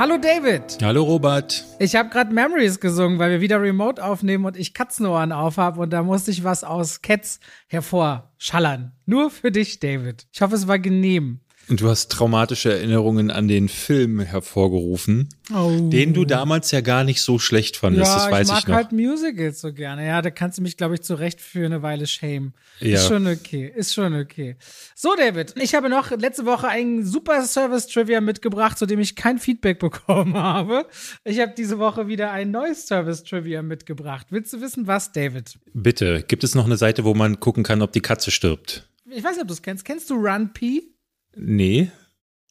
Hallo David. Hallo Robert. Ich habe gerade Memories gesungen, weil wir wieder Remote aufnehmen und ich Katzenohren aufhab und da musste ich was aus Cats hervorschallern. Nur für dich, David. Ich hoffe, es war genehm. Und du hast traumatische Erinnerungen an den Film hervorgerufen, oh. den du damals ja gar nicht so schlecht fandest, ja, das weiß ich, ich noch. mag halt Musicals so gerne. Ja, da kannst du mich, glaube ich, zurecht für eine Weile schämen. Ja. Ist schon okay, ist schon okay. So, David, ich habe noch letzte Woche einen super Service-Trivia mitgebracht, zu dem ich kein Feedback bekommen habe. Ich habe diese Woche wieder ein neues Service-Trivia mitgebracht. Willst du wissen, was, David? Bitte, gibt es noch eine Seite, wo man gucken kann, ob die Katze stirbt? Ich weiß nicht, ob du es kennst. Kennst du Run P? Nee.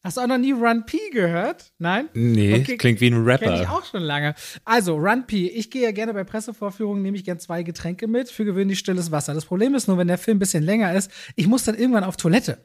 Hast du auch noch nie Run P gehört? Nein? Nee, okay. klingt wie ein Rapper. Kenn ich auch schon lange. Also, Run P. Ich gehe ja gerne bei Pressevorführungen, nehme ich gerne zwei Getränke mit, für gewöhnlich stilles Wasser. Das Problem ist nur, wenn der Film ein bisschen länger ist, ich muss dann irgendwann auf Toilette.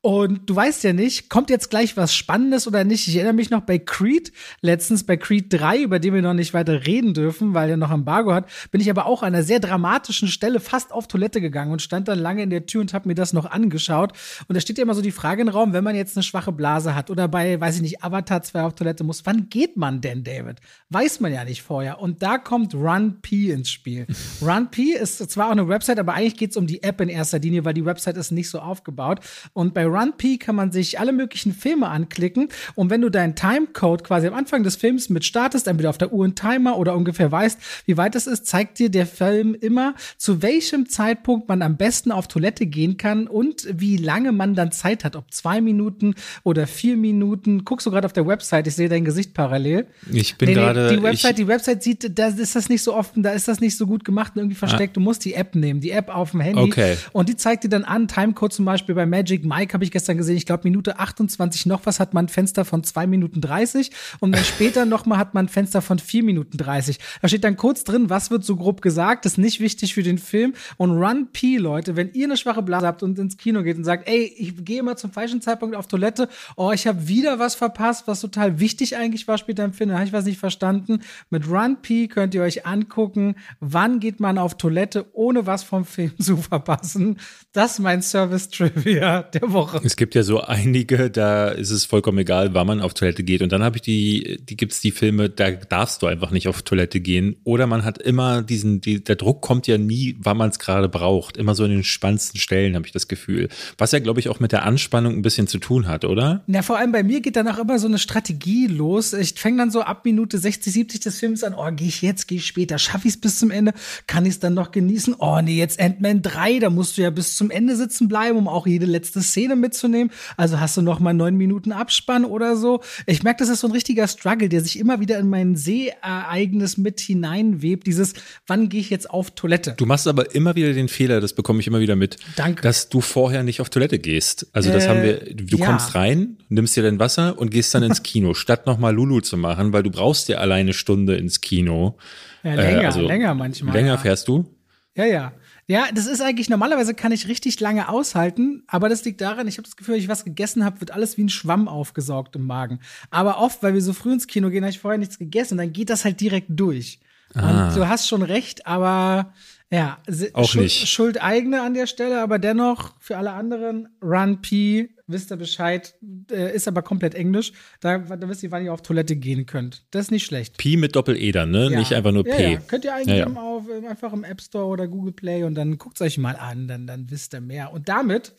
Und du weißt ja nicht, kommt jetzt gleich was Spannendes oder nicht. Ich erinnere mich noch bei Creed, letztens bei Creed 3, über den wir noch nicht weiter reden dürfen, weil er noch Embargo hat, bin ich aber auch an einer sehr dramatischen Stelle fast auf Toilette gegangen und stand dann lange in der Tür und habe mir das noch angeschaut. Und da steht ja immer so die Frage im Raum, wenn man jetzt eine schwache Blase hat oder bei, weiß ich nicht, Avatar 2 auf Toilette muss, wann geht man denn, David? Weiß man ja nicht vorher. Und da kommt Run P ins Spiel. Run P ist zwar auch eine Website, aber eigentlich geht es um die App in erster Linie, weil die Website ist nicht so aufgebaut. Und bei RunP kann man sich alle möglichen Filme anklicken. Und wenn du deinen Timecode quasi am Anfang des Films mit startest, entweder auf der Uhr einen Timer oder ungefähr weißt, wie weit es ist, zeigt dir der Film immer, zu welchem Zeitpunkt man am besten auf Toilette gehen kann und wie lange man dann Zeit hat. Ob zwei Minuten oder vier Minuten. Guckst du gerade auf der Website? Ich sehe dein Gesicht parallel. Ich bin nee, nee, gerade. Die Website, die Website sieht, da ist das nicht so offen, da ist das nicht so gut gemacht und irgendwie versteckt. Ah. Du musst die App nehmen, die App auf dem Handy. Okay. Und die zeigt dir dann an, Timecode zum Beispiel bei Magic Mike habe ich gestern gesehen, ich glaube Minute 28 noch was hat man ein Fenster von 2 Minuten 30 und dann später noch mal hat man ein Fenster von 4 Minuten 30. Da steht dann kurz drin, was wird so grob gesagt, das ist nicht wichtig für den Film und Run P, Leute, wenn ihr eine schwache Blase habt und ins Kino geht und sagt, ey, ich gehe immer zum falschen Zeitpunkt auf Toilette, oh, ich habe wieder was verpasst, was total wichtig eigentlich war später im Film, da habe ich was nicht verstanden. Mit Run P könnt ihr euch angucken, wann geht man auf Toilette, ohne was vom Film zu verpassen. Das ist mein Service Trivia der Woche. Es gibt ja so einige, da ist es vollkommen egal, wann man auf Toilette geht. Und dann habe ich die, die gibt's die Filme, da darfst du einfach nicht auf Toilette gehen. Oder man hat immer diesen, die, der Druck kommt ja nie, wann man es gerade braucht. Immer so in den spannendsten Stellen, habe ich das Gefühl. Was ja, glaube ich, auch mit der Anspannung ein bisschen zu tun hat, oder? Na, vor allem bei mir geht dann auch immer so eine Strategie los. Ich fange dann so ab Minute 60, 70 des Films an, oh, gehe ich jetzt, gehe ich später, schaffe ich es bis zum Ende, kann ich es dann noch genießen? Oh nee, jetzt Ant-Man 3, da musst du ja bis zum Ende sitzen bleiben, um auch jede letzte Szene mitzunehmen. Also hast du noch mal neun Minuten Abspann oder so. Ich merke, das ist so ein richtiger Struggle, der sich immer wieder in mein Seeereignis mit hineinwebt. Dieses, wann gehe ich jetzt auf Toilette? Du machst aber immer wieder den Fehler, das bekomme ich immer wieder mit. Danke. Dass du vorher nicht auf Toilette gehst. Also das äh, haben wir, du ja. kommst rein, nimmst dir dein Wasser und gehst dann ins Kino, statt noch mal Lulu zu machen, weil du brauchst ja alleine Stunde ins Kino. Ja, länger, äh, also länger manchmal. Länger ja. fährst du? Ja, ja. Ja, das ist eigentlich, normalerweise kann ich richtig lange aushalten, aber das liegt daran, ich habe das Gefühl, wenn ich was gegessen habe, wird alles wie ein Schwamm aufgesaugt im Magen. Aber oft, weil wir so früh ins Kino gehen, habe ich vorher nichts gegessen und dann geht das halt direkt durch. Ah. Und du hast schon recht, aber ja, auch Schuld, nicht. Schuld eigene an der Stelle, aber dennoch für alle anderen Run P, wisst ihr Bescheid, äh, ist aber komplett Englisch. Da, da wisst ihr, wann ihr auf Toilette gehen könnt. Das ist nicht schlecht. P mit Doppel-E dann, ne? Ja. Nicht einfach nur P. Ja, ja. Könnt ihr eingeben auf, einfach im App Store oder Google Play und dann guckt es euch mal an, dann, dann wisst ihr mehr. Und damit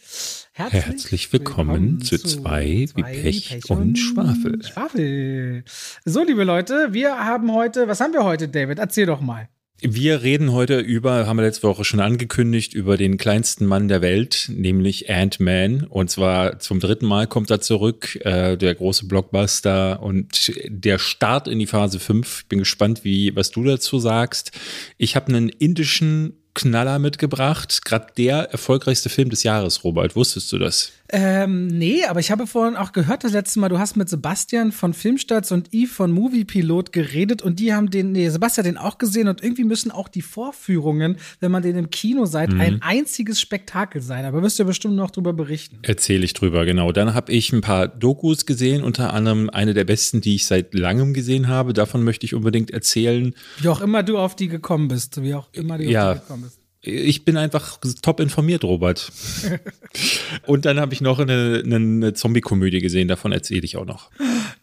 herzlich, herzlich willkommen, willkommen, zu, zwei, zwei wie Pech, Pech und, und Schwafel. Schwafel. So, liebe Leute, wir haben heute, was haben wir heute, David? Erzähl doch mal. Wir reden heute über, haben wir letzte Woche schon angekündigt, über den kleinsten Mann der Welt, nämlich Ant-Man. Und zwar zum dritten Mal kommt er zurück, äh, der große Blockbuster und der Start in die Phase 5. Ich bin gespannt, wie, was du dazu sagst. Ich habe einen indischen Knaller mitgebracht. Gerade der erfolgreichste Film des Jahres, Robert. Wusstest du das? Ähm, nee, aber ich habe vorhin auch gehört, das letzte Mal, du hast mit Sebastian von Filmstarts und Yves von Moviepilot geredet und die haben den, nee, Sebastian den auch gesehen und irgendwie müssen auch die Vorführungen, wenn man den im Kino seid, mhm. ein einziges Spektakel sein. Aber wirst du ja bestimmt noch drüber berichten. Erzähle ich drüber, genau. Dann habe ich ein paar Dokus gesehen, unter anderem eine der besten, die ich seit langem gesehen habe. Davon möchte ich unbedingt erzählen. Wie auch immer du auf die gekommen bist, wie auch immer du ja. auf die gekommen bist. Ich bin einfach top informiert, Robert. Und dann habe ich noch eine, eine Zombie-Komödie gesehen, davon erzähle ich auch noch.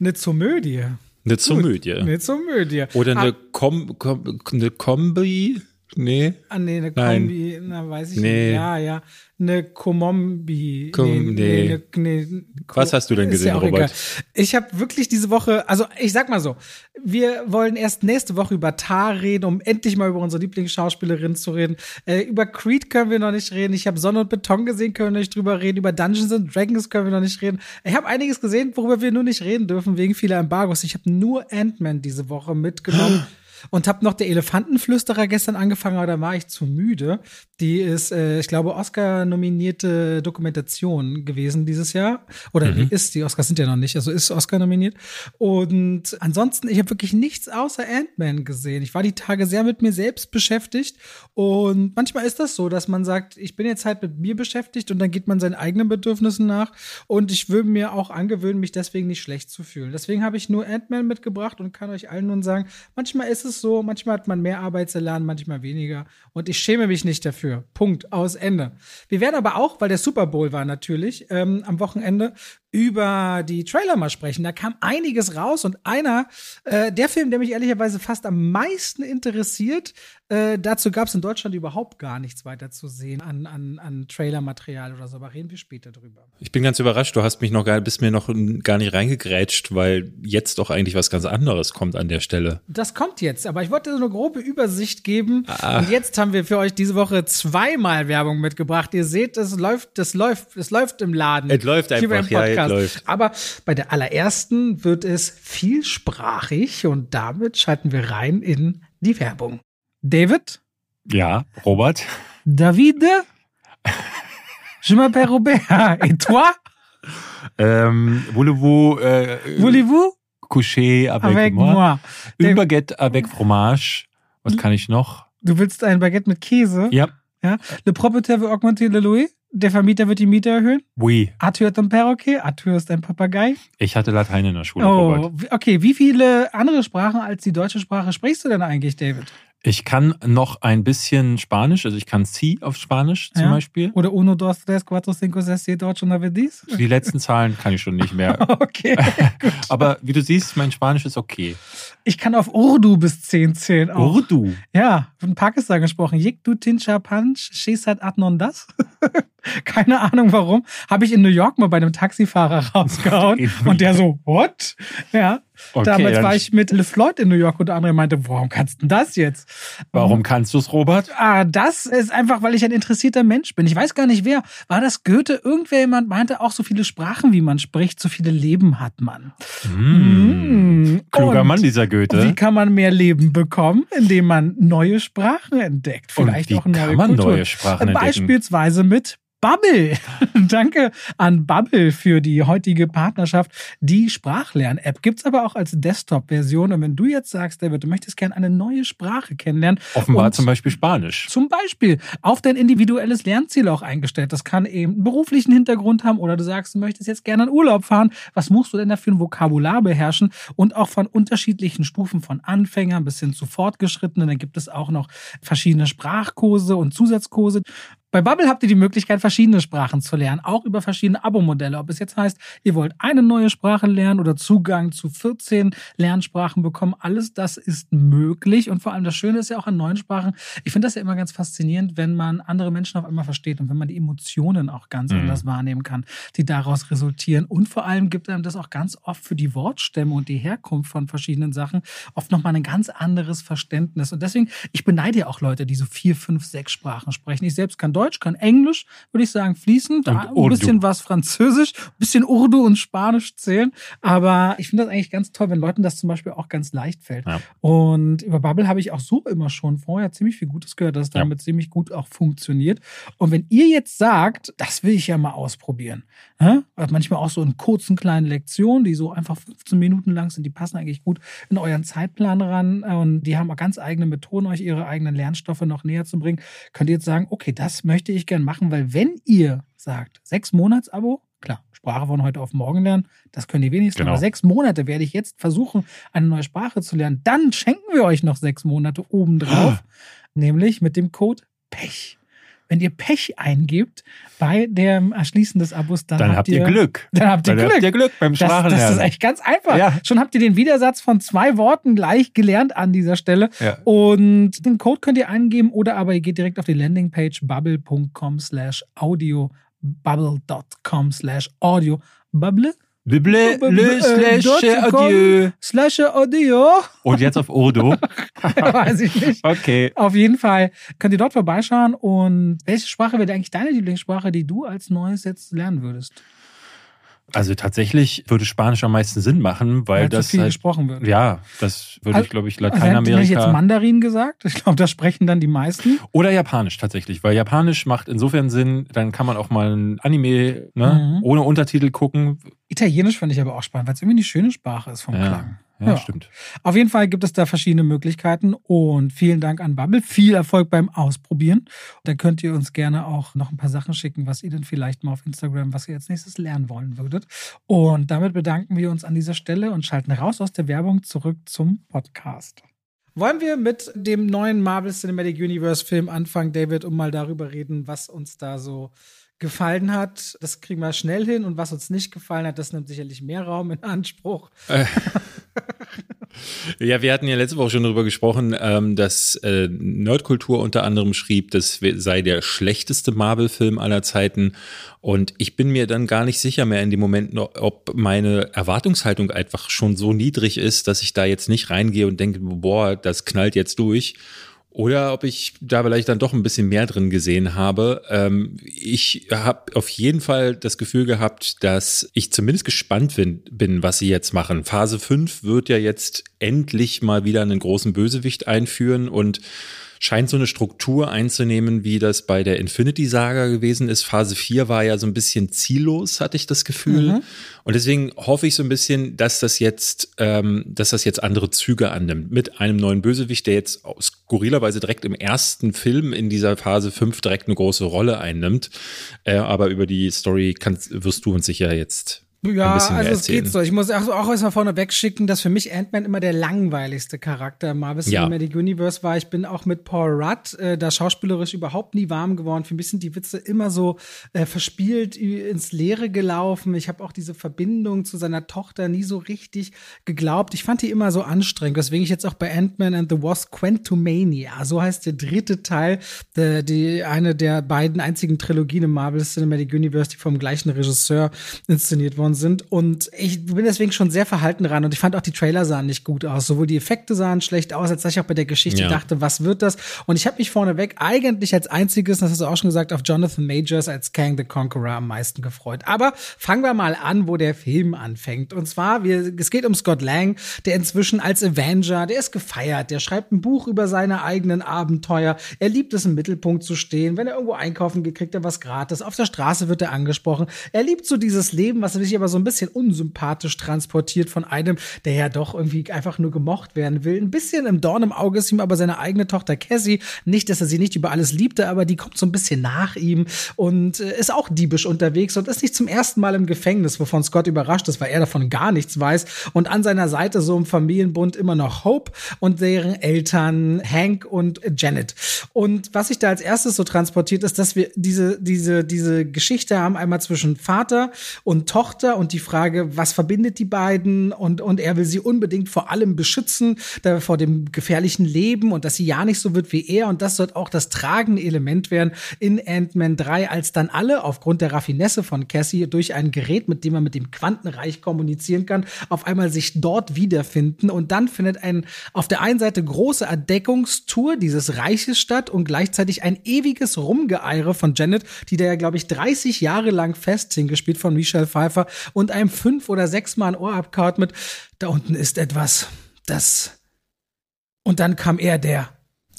Eine Zomödie? Eine Komödie. Eine Komödie. Oder Ah, eine, Kom Kom eine Kombi? Nee. Ah, nee, eine Nein. Kombi, na, weiß ich Nee. nicht. Ja, ja. Eine Komombi. Kom- nee. ne, nee, Ko- Was hast du denn gesehen, ja Robert? egal. Ich habe wirklich diese Woche, also ich sag mal so, wir wollen erst nächste Woche über Tar reden, um endlich mal über unsere Lieblingsschauspielerin zu reden. Äh, über Creed können wir noch nicht reden. Ich habe Sonne und Beton gesehen, können wir nicht drüber reden. Über Dungeons and Dragons können wir noch nicht reden. Ich habe einiges gesehen, worüber wir nur nicht reden dürfen, wegen vieler Embargos. Ich habe nur Ant-Man diese Woche mitgenommen. Und habe noch der Elefantenflüsterer gestern angefangen, aber da war ich zu müde. Die ist, äh, ich glaube, Oscar-nominierte Dokumentation gewesen dieses Jahr. Oder die ist, die Oscars sind ja noch nicht, also ist Oscar nominiert. Und ansonsten, ich habe wirklich nichts außer Ant-Man gesehen. Ich war die Tage sehr mit mir selbst beschäftigt. Und manchmal ist das so, dass man sagt, ich bin jetzt halt mit mir beschäftigt und dann geht man seinen eigenen Bedürfnissen nach. Und ich will mir auch angewöhnen, mich deswegen nicht schlecht zu fühlen. Deswegen habe ich nur Ant-Man mitgebracht und kann euch allen nun sagen, manchmal ist es so, manchmal hat man mehr Arbeitselan, manchmal weniger. Und ich schäme mich nicht dafür. Punkt. Aus Ende. Wir werden aber auch, weil der Super Bowl war natürlich, ähm, am Wochenende über die Trailer mal sprechen. Da kam einiges raus und einer, äh, der Film, der mich ehrlicherweise fast am meisten interessiert, äh, dazu gab es in Deutschland überhaupt gar nichts weiter zu sehen an, an, an Trailermaterial oder so, aber reden wir später drüber. Ich bin ganz überrascht, du hast mich noch gar, bist mir noch gar nicht reingegrätscht, weil jetzt doch eigentlich was ganz anderes kommt an der Stelle. Das kommt jetzt, aber ich wollte so eine grobe Übersicht geben. Ah. Und jetzt haben wir für euch diese Woche zweimal Werbung mitgebracht. Ihr seht, es läuft, es läuft, es läuft im Laden. Es läuft einfach, ja, Podcast. läuft. Aber bei der allerersten wird es vielsprachig und damit schalten wir rein in die Werbung. David? Ja, Robert. David? Je m'appelle Robert. Et toi? Ähm, Voulez-vous äh, Voulez-vous? coucher avec, Avec moi? moi. Une David, Baguette avec fromage. Was kann ich noch? du willst ein Baguette mit Käse? Ja. Ja. Le propriétaire veut augmenter le louis. Der Vermieter wird die Miete erhöhen. Oui. Arthur ist ein Perroquet. Arthur ist ein Papagei. Ich hatte Latein in der Schule, Oh, Robert. okay. Wie viele andere Sprachen als die deutsche Sprache sprichst du denn eigentlich, David? Ich kann noch ein bisschen Spanisch, also ich kann Sie auf Spanisch zum Ja. Beispiel. Oder uno, dos, tres, cuatro, cinco, seis, siete, ocho, nueve, diez? Die letzten Zahlen kann ich schon nicht mehr. Okay. Aber wie du siehst, mein Spanisch ist okay. Ich kann auf Urdu bis zehn zählen auch. Urdu. Ja, in Pakistan gesprochen. Yik du tincha panch, shesat adnon das. Keine Ahnung warum. Habe ich in New York mal bei einem Taxifahrer rausgehauen. Und der so, what? Ja. Okay, Damals war ich mit LeFloid in New York und der andere meinte, warum kannst du das jetzt? Warum kannst du es, Robert? Ah, das ist einfach, weil ich ein interessierter Mensch bin. Ich weiß gar nicht wer. War das Goethe? Irgendwer jemand meinte auch so viele Sprachen, wie man spricht, so viele Leben hat man. Mm. Kluger Und Mann, dieser Wie Goethe. kann man mehr Leben bekommen, indem man neue Sprachen entdeckt? Vielleicht wie auch neue kann man Kulturen. neue Sprachen entdecken? Beispielsweise mit Bubble. Danke an Bubble für die heutige Partnerschaft. Die Sprachlern-App gibt's aber auch als Desktop-Version. Und wenn du jetzt sagst, David, du möchtest gerne eine neue Sprache kennenlernen. Offenbar zum Beispiel Spanisch. zum Beispiel auf dein individuelles Lernziel auch eingestellt. Das kann eben einen beruflichen Hintergrund haben oder du sagst, du möchtest jetzt gerne in Urlaub fahren. Was musst du denn dafür ein Vokabular beherrschen? Und auch von unterschiedlichen Stufen von Anfängern bis hin zu Fortgeschrittenen. Dann gibt es auch noch verschiedene Sprachkurse und Zusatzkurse. Bei Bubble habt ihr die Möglichkeit, verschiedene Sprachen zu lernen, auch über verschiedene Abo-Modelle. Ob es jetzt heißt, ihr wollt eine neue Sprache lernen oder Zugang zu 14 Lernsprachen bekommen, alles das ist möglich. Und vor allem das Schöne ist ja auch an neuen Sprachen, ich finde das ja immer ganz faszinierend, wenn man andere Menschen auf einmal versteht und wenn man die Emotionen auch ganz Mhm. anders wahrnehmen kann, die daraus resultieren. Und vor allem gibt einem das auch ganz oft für die Wortstämme und die Herkunft von verschiedenen Sachen oft nochmal ein ganz anderes Verständnis. Und deswegen, ich beneide ja auch Leute, die so vier, fünf, sechs Sprachen sprechen. Ich selbst kann Deutsch, kann Englisch, würde ich sagen, fließend, Und ein Urdu. bisschen was Französisch, ein bisschen Urdu und Spanisch zählen. Aber ich finde das eigentlich ganz toll, wenn Leuten das zum Beispiel auch ganz leicht fällt. Ja. Und über Bubble habe ich auch so immer schon vorher ziemlich viel Gutes gehört, dass es Ja. damit ziemlich gut auch funktioniert. Und wenn ihr jetzt sagt, das will ich ja mal ausprobieren, Also manchmal auch so in kurzen kleinen Lektionen, die so einfach 15 Minuten lang sind, die passen eigentlich gut in euren Zeitplan ran. Und die haben auch ganz eigene Methoden, euch ihre eigenen Lernstoffe noch näher zu bringen, könnt ihr jetzt sagen, okay, das möchte ich gern machen, weil wenn ihr sagt, sechs Monats Abo, klar, Sprache von heute auf morgen lernen, das können die wenigsten, Genau. aber sechs Monate werde ich jetzt versuchen, eine neue Sprache zu lernen, dann schenken wir euch noch sechs Monate obendrauf, nämlich mit dem Code PECH. Wenn ihr Pech eingibt bei dem Erschließen des Abos, dann, Dann habt ihr Glück. Dann habt ihr Dann Glück. habt ihr Glück beim Das, das Sprachenlernen. ist echt ganz einfach. Ja. Schon habt ihr den Widersatz von zwei Worten gleich gelernt an dieser Stelle. Ja. Und den Code könnt ihr eingeben oder aber ihr geht direkt auf die Landingpage bubble.com slash audio, bubble.com slash audio, bubble Bible, le, Äh, slash, adieu. slash audio. Und jetzt auf Urdu. Weiß ich nicht. Okay. Auf jeden Fall könnt ihr dort vorbeischauen. Und welche Sprache wäre eigentlich deine Lieblingssprache, die du als Neues jetzt lernen würdest? Also tatsächlich würde Spanisch am meisten Sinn machen, weil Weil das viel halt, gesprochen wird. ja, das würde ich, glaube ich, Also hätte ich jetzt Lateinamerika Mandarin gesagt? Ich glaube, das sprechen dann die meisten. oder Japanisch tatsächlich, weil Japanisch macht insofern Sinn, dann kann man auch mal ein Anime ne, Mhm. ohne Untertitel gucken. Italienisch fand ich aber auch spannend, weil es irgendwie eine schöne Sprache ist vom Ja, Klang. Ja, Ja. stimmt. Auf jeden Fall gibt es da verschiedene Möglichkeiten und vielen Dank an Bubble. Viel Erfolg beim Ausprobieren. Da könnt ihr uns gerne auch noch ein paar Sachen schicken, was ihr denn vielleicht mal auf Instagram, was ihr als nächstes lernen wollen würdet. Und damit bedanken wir uns an dieser Stelle und schalten raus aus der Werbung zurück zum Podcast. Wollen wir mit dem neuen Marvel Cinematic Universe Film anfangen, David, um mal darüber reden, was uns da so gefallen hat? Das kriegen wir schnell hin und was uns nicht gefallen hat, das nimmt sicherlich mehr Raum in Anspruch. Ja, wir hatten ja letzte Woche schon darüber gesprochen, ähm, dass äh, Nerdkultur unter anderem schrieb, das sei der schlechteste Marvel-Film aller Zeiten. Und ich bin mir dann gar nicht sicher mehr in dem Moment, ob meine Erwartungshaltung einfach schon so niedrig ist, dass ich da jetzt nicht reingehe und denke, boah, das knallt jetzt durch. Oder ob ich da vielleicht dann doch ein bisschen mehr drin gesehen habe. Ähm, ich habe auf jeden Fall das Gefühl gehabt, dass ich zumindest gespannt bin, bin, was sie jetzt machen. Phase 5 wird ja jetzt endlich mal wieder einen großen Bösewicht einführen und scheint so eine Struktur einzunehmen, wie das bei der Infinity-Saga gewesen ist. Phase 4 war ja so ein bisschen ziellos, hatte ich das Gefühl. Und deswegen hoffe ich so ein bisschen, dass das jetzt, ähm, dass das jetzt andere Züge annimmt. Mit einem neuen Bösewicht, der jetzt skurrilerweise direkt im ersten Film in dieser Phase 5 direkt eine große Rolle einnimmt. Äh, aber über die Story kannst, wirst du uns sicher jetzt Ja, also es erzählen. geht so. Ich muss auch, auch erstmal vorne wegschicken, dass für mich Ant-Man immer der langweiligste Charakter im Marvel Ja. Cinematic Universe war. Ich bin auch mit Paul Rudd äh, da schauspielerisch überhaupt nie warm geworden. Für mich sind die Witze immer so äh, verspielt ins Leere gelaufen. Ich habe auch diese Verbindung zu seiner Tochter nie so richtig geglaubt. Ich fand die immer so anstrengend, weswegen ich jetzt auch bei Ant-Man and the Wasp Quantumania, so heißt der dritte Teil, der, die eine der beiden einzigen Trilogien im Marvel Cinematic Universe, die vom gleichen Regisseur inszeniert worden sind. Und ich bin deswegen schon sehr verhalten ran und ich fand auch die Trailer sahen nicht gut aus. Sowohl die Effekte sahen schlecht aus, als dass ich auch bei der Geschichte Ja. dachte, was wird das? Und ich habe mich vorneweg eigentlich als einziges, das hast du auch schon gesagt, auf Jonathan Majors als Kang the Conqueror am meisten gefreut. Aber fangen wir mal an, wo der Film anfängt. Und zwar, wir, es geht um Scott Lang, der inzwischen als Avenger, der ist gefeiert, der schreibt ein Buch über seine eigenen Abenteuer. Er liebt es, im Mittelpunkt zu stehen. Wenn er irgendwo einkaufen geht, kriegt er was gratis. Auf der Straße wird er angesprochen. Er liebt so dieses Leben, was sich aber so ein bisschen unsympathisch transportiert von einem, der ja doch irgendwie einfach nur gemocht werden will. Ein bisschen im Dorn im Auge ist ihm aber seine eigene Tochter Cassie. Nicht, dass er sie nicht über alles liebte, aber die kommt so ein bisschen nach ihm und äh, ist auch diebisch unterwegs und ist nicht zum ersten Mal im Gefängnis, wovon Scott überrascht ist, weil er davon gar nichts weiß. Und an seiner Seite so im Familienbund immer noch Hope und deren Eltern Hank und Janet. Und was sich da als erstes so transportiert, ist, dass wir diese, diese, diese Geschichte haben, einmal zwischen Vater und Tochter und die Frage, was verbindet die beiden? Und, und er will sie unbedingt vor allem beschützen, da vor dem gefährlichen Leben und dass sie ja nicht so wird wie er. Und das wird auch das tragende Element werden in Ant-Man 3, als dann alle aufgrund der Raffinesse von Cassie durch ein Gerät, mit dem man mit dem Quantenreich kommunizieren kann, auf einmal sich dort wiederfinden. Und dann findet ein auf der einen Seite große Erdeckungstour dieses Reiches statt und gleichzeitig ein ewiges Rumgeeire von Janet, die da ja, glaube ich, 30 Jahre lang festhing, gespielt von Michelle Pfeiffer und einem fünf oder sechs Mal ein Ohr abkaut mit, da unten ist etwas, das. Und dann kam er, der.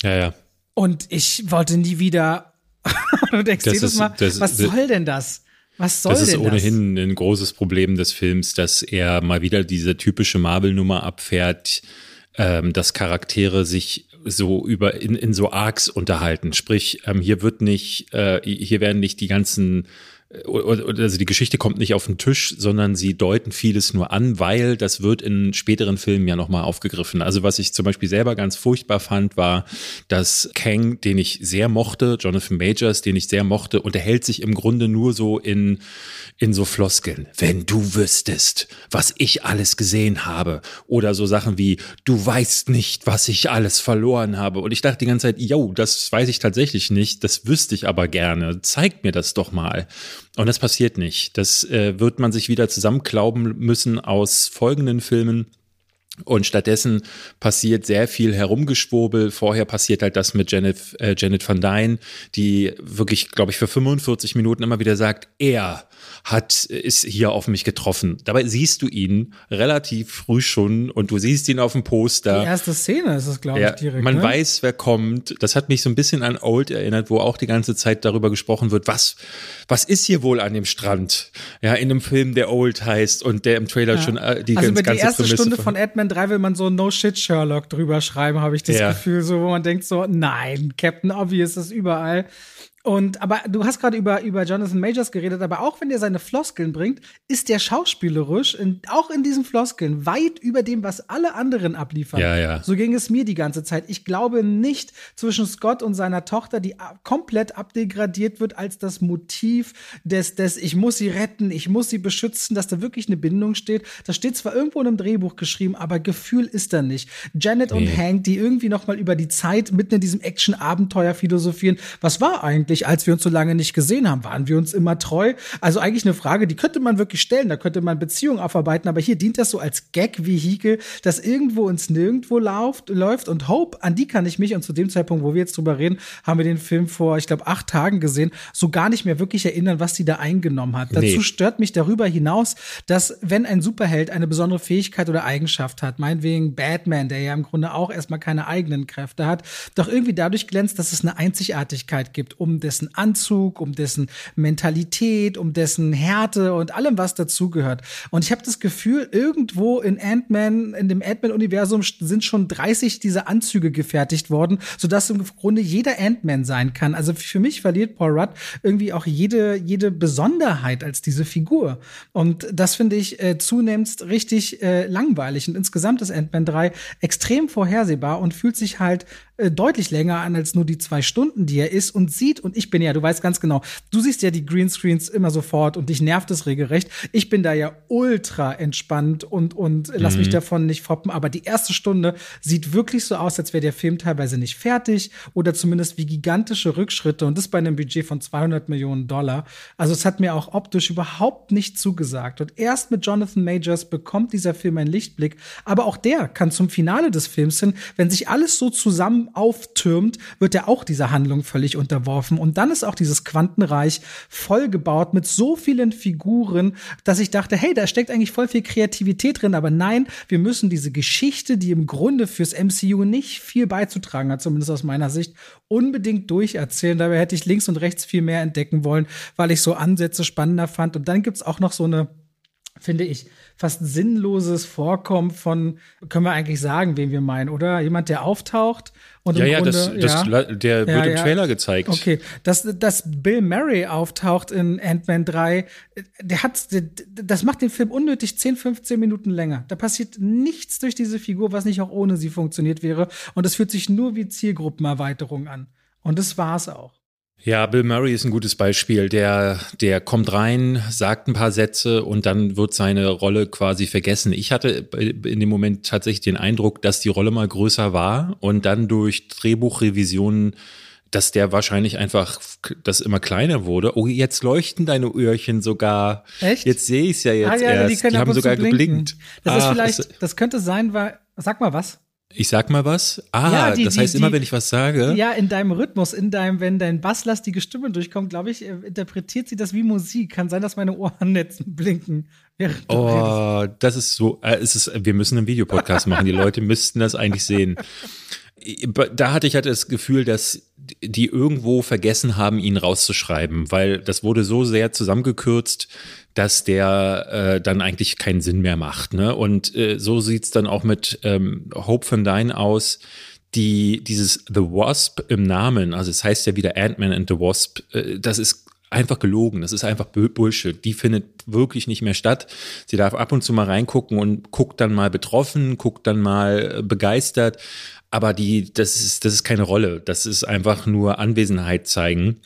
Ja, ja. Und ich wollte nie wieder. du denkst Das jedes ist- Mal, das- was das- soll denn das? Was soll Das ist denn ohnehin ein großes Problem des Films, dass er mal wieder diese typische Marvel-Nummer abfährt, ähm, dass Charaktere sich so über in, in so Arcs unterhalten. Sprich, ähm, hier wird nicht, äh, hier werden nicht die ganzen also die Geschichte kommt nicht auf den Tisch, sondern sie deuten vieles nur an, weil das wird in späteren Filmen ja nochmal aufgegriffen. Also was ich zum Beispiel selber ganz furchtbar fand, war, dass Kang, den ich sehr mochte, Jonathan Majors, den ich sehr mochte, unterhält sich im Grunde nur so in, in so Floskeln. Wenn du wüsstest, was ich alles gesehen habe. Oder so Sachen wie, du weißt nicht, was ich alles verloren habe. Und ich dachte die ganze Zeit, yo, das weiß ich tatsächlich nicht, das wüsste ich aber gerne. Zeig mir das doch mal. Und das passiert nicht. Das äh, wird man sich wieder zusammenklauben müssen aus folgenden Filmen. Und stattdessen passiert sehr viel Herumgeschwurbel. Vorher passiert halt das mit Janet, äh, Janet Van Dyne, die wirklich, glaube ich, für 45 Minuten immer wieder sagt, er hat, ist hier auf mich getroffen. Dabei siehst du ihn relativ früh schon und du siehst ihn auf dem Poster. Die erste Szene ist es, glaube ich, direkt. Man ne? weiß, wer kommt. Das hat mich so ein bisschen an Old erinnert, wo auch die ganze Zeit darüber gesprochen wird, was, was ist hier wohl an dem Strand? Ja, in einem Film, der Old heißt und der im Trailer ja. schon äh, die also ganze über die erste Prämisse Stunde von Ant-Man 3 will man so No Shit Sherlock drüber schreiben, habe ich das Ja. Gefühl, so wo man denkt so, nein, Captain Obvious ist überall. Und aber du hast gerade über über Jonathan Majors geredet, aber auch wenn er seine Floskeln bringt, ist der schauspielerisch in, auch in diesen Floskeln weit über dem, was alle anderen abliefern. Ja, ja. So ging es mir die ganze Zeit. Ich glaube nicht zwischen Scott und seiner Tochter, die komplett abdegradiert wird als das Motiv des, des ich muss sie retten, ich muss sie beschützen, dass da wirklich eine Bindung steht. Das steht zwar irgendwo in einem Drehbuch geschrieben, aber Gefühl ist da nicht. Janet und Nee. Hank, die irgendwie noch mal über die Zeit mitten in diesem Action-Abenteuer philosophieren. Was war eigentlich, als wir uns so lange nicht gesehen haben? Waren wir uns immer treu? Also eigentlich eine Frage, die könnte man wirklich stellen. Da könnte man Beziehungen aufarbeiten. Aber hier dient das so als Gag-Vehikel, das irgendwo ins Nirgendwo läuft, läuft. Und Hope, an die kann ich mich, und zu dem Zeitpunkt, wo wir jetzt drüber reden, haben wir den Film vor, ich glaube, acht Tagen gesehen, so gar nicht mehr wirklich erinnern, was die da eingenommen hat. Nee. Dazu stört mich darüber hinaus, dass wenn ein Superheld eine besondere Fähigkeit oder Eigenschaft hat, meinetwegen Batman, der ja im Grunde auch erstmal keine eigenen Kräfte hat, doch irgendwie dadurch glänzt, dass es eine Einzigartigkeit gibt, um dessen Anzug, um dessen Mentalität, um dessen Härte und allem, was dazugehört. Und ich habe das Gefühl, irgendwo in Ant-Man, in dem Ant-Man-Universum sind schon 30 dieser Anzüge gefertigt worden, sodass im Grunde jeder Ant-Man sein kann. Also für mich verliert Paul Rudd irgendwie auch jede, jede Besonderheit als diese Figur. Und das finde ich äh, zunehmend richtig äh, langweilig. Und insgesamt ist Ant-Man 3 extrem vorhersehbar und fühlt sich halt äh, deutlich länger an als nur die zwei Stunden, die er ist und sieht. Und ich bin ja, du weißt ganz genau, du siehst ja die Greenscreens immer sofort und dich nervt es regelrecht. Ich bin da ja ultra entspannt und, und lass mich davon nicht foppen. Aber die erste Stunde sieht wirklich so aus, als wäre der Film teilweise nicht fertig oder zumindest wie gigantische Rückschritte. Und das bei einem Budget von 200 Millionen Dollar. Also es hat mir auch optisch überhaupt nicht zugesagt. Und erst mit Jonathan Majors bekommt dieser Film einen Lichtblick. Aber auch der kann zum Finale des Films hin, wenn sich alles so zusammen auftürmt, wird er auch dieser Handlung völlig unterworfen. Und dann ist auch dieses Quantenreich vollgebaut mit so vielen Figuren, dass ich dachte, hey, da steckt eigentlich voll viel Kreativität drin. Aber nein, wir müssen diese Geschichte, die im Grunde fürs MCU nicht viel beizutragen hat, zumindest aus meiner Sicht, unbedingt durcherzählen. Dabei hätte ich links und rechts viel mehr entdecken wollen, weil ich so Ansätze spannender fand. Und dann gibt's auch noch so eine finde ich, fast sinnloses Vorkommen von, können wir eigentlich sagen, wen wir meinen, oder? Jemand, der auftaucht und Ja, im ja, Grunde, das, das, ja. der Ja, wird im ja. Trailer gezeigt. Okay, dass, dass Bill Murray auftaucht in Ant-Man 3, der hat, der- das macht den Film unnötig 10, 15 Minuten länger. Da passiert nichts durch diese Figur, was nicht auch ohne sie funktioniert wäre. Und es fühlt sich nur wie Zielgruppenerweiterung an. Und das war's auch. Ja, Bill Murray ist ein gutes Beispiel. Der, der kommt rein, sagt ein paar Sätze und dann wird seine Rolle quasi vergessen. Ich hatte in dem Moment tatsächlich den Eindruck, dass die Rolle mal größer war und dann durch Drehbuchrevisionen dass der wahrscheinlich einfach das immer kleiner wurde. Oh, jetzt leuchten deine Öhrchen sogar. Echt? Jetzt sehe ich es ja jetzt ah, ja, erst. die ab haben sogar blinken. geblinkt. Das ist Ach, vielleicht, das- das könnte sein, weil, sag mal was. Ich sag mal was. Ah, Ja, die- das die- heißt immer, die- wenn ich was sage. Ja, in deinem Rhythmus, in deinem, wenn dein basslastige Stimme durchkommt, glaube ich, äh, interpretiert sie das wie Musik. Kann sein, dass meine Ohrennetzen blinken. du redest. Oh, das ist so, äh, es ist, wir müssen einen Videopodcast machen. Die Leute müssten das eigentlich sehen. Da hatte ich halt das Gefühl, dass die irgendwo vergessen haben, ihn rauszuschreiben, weil das wurde so sehr zusammengekürzt, dass der äh, dann eigentlich keinen Sinn mehr macht. Ne? Und äh, so sieht's dann auch mit ähm, Hope van Dyne aus. Die, dieses The Wasp im Namen, also es heißt ja wieder Ant-Man and the Wasp, äh, das ist einfach gelogen. Das ist einfach Bullshit. Die findet wirklich nicht mehr statt. Sie darf ab und zu mal reingucken und guckt dann mal betroffen, guckt dann mal begeistert. Aber die, das ist, das ist keine Rolle. Das ist einfach nur Anwesenheit zeigen.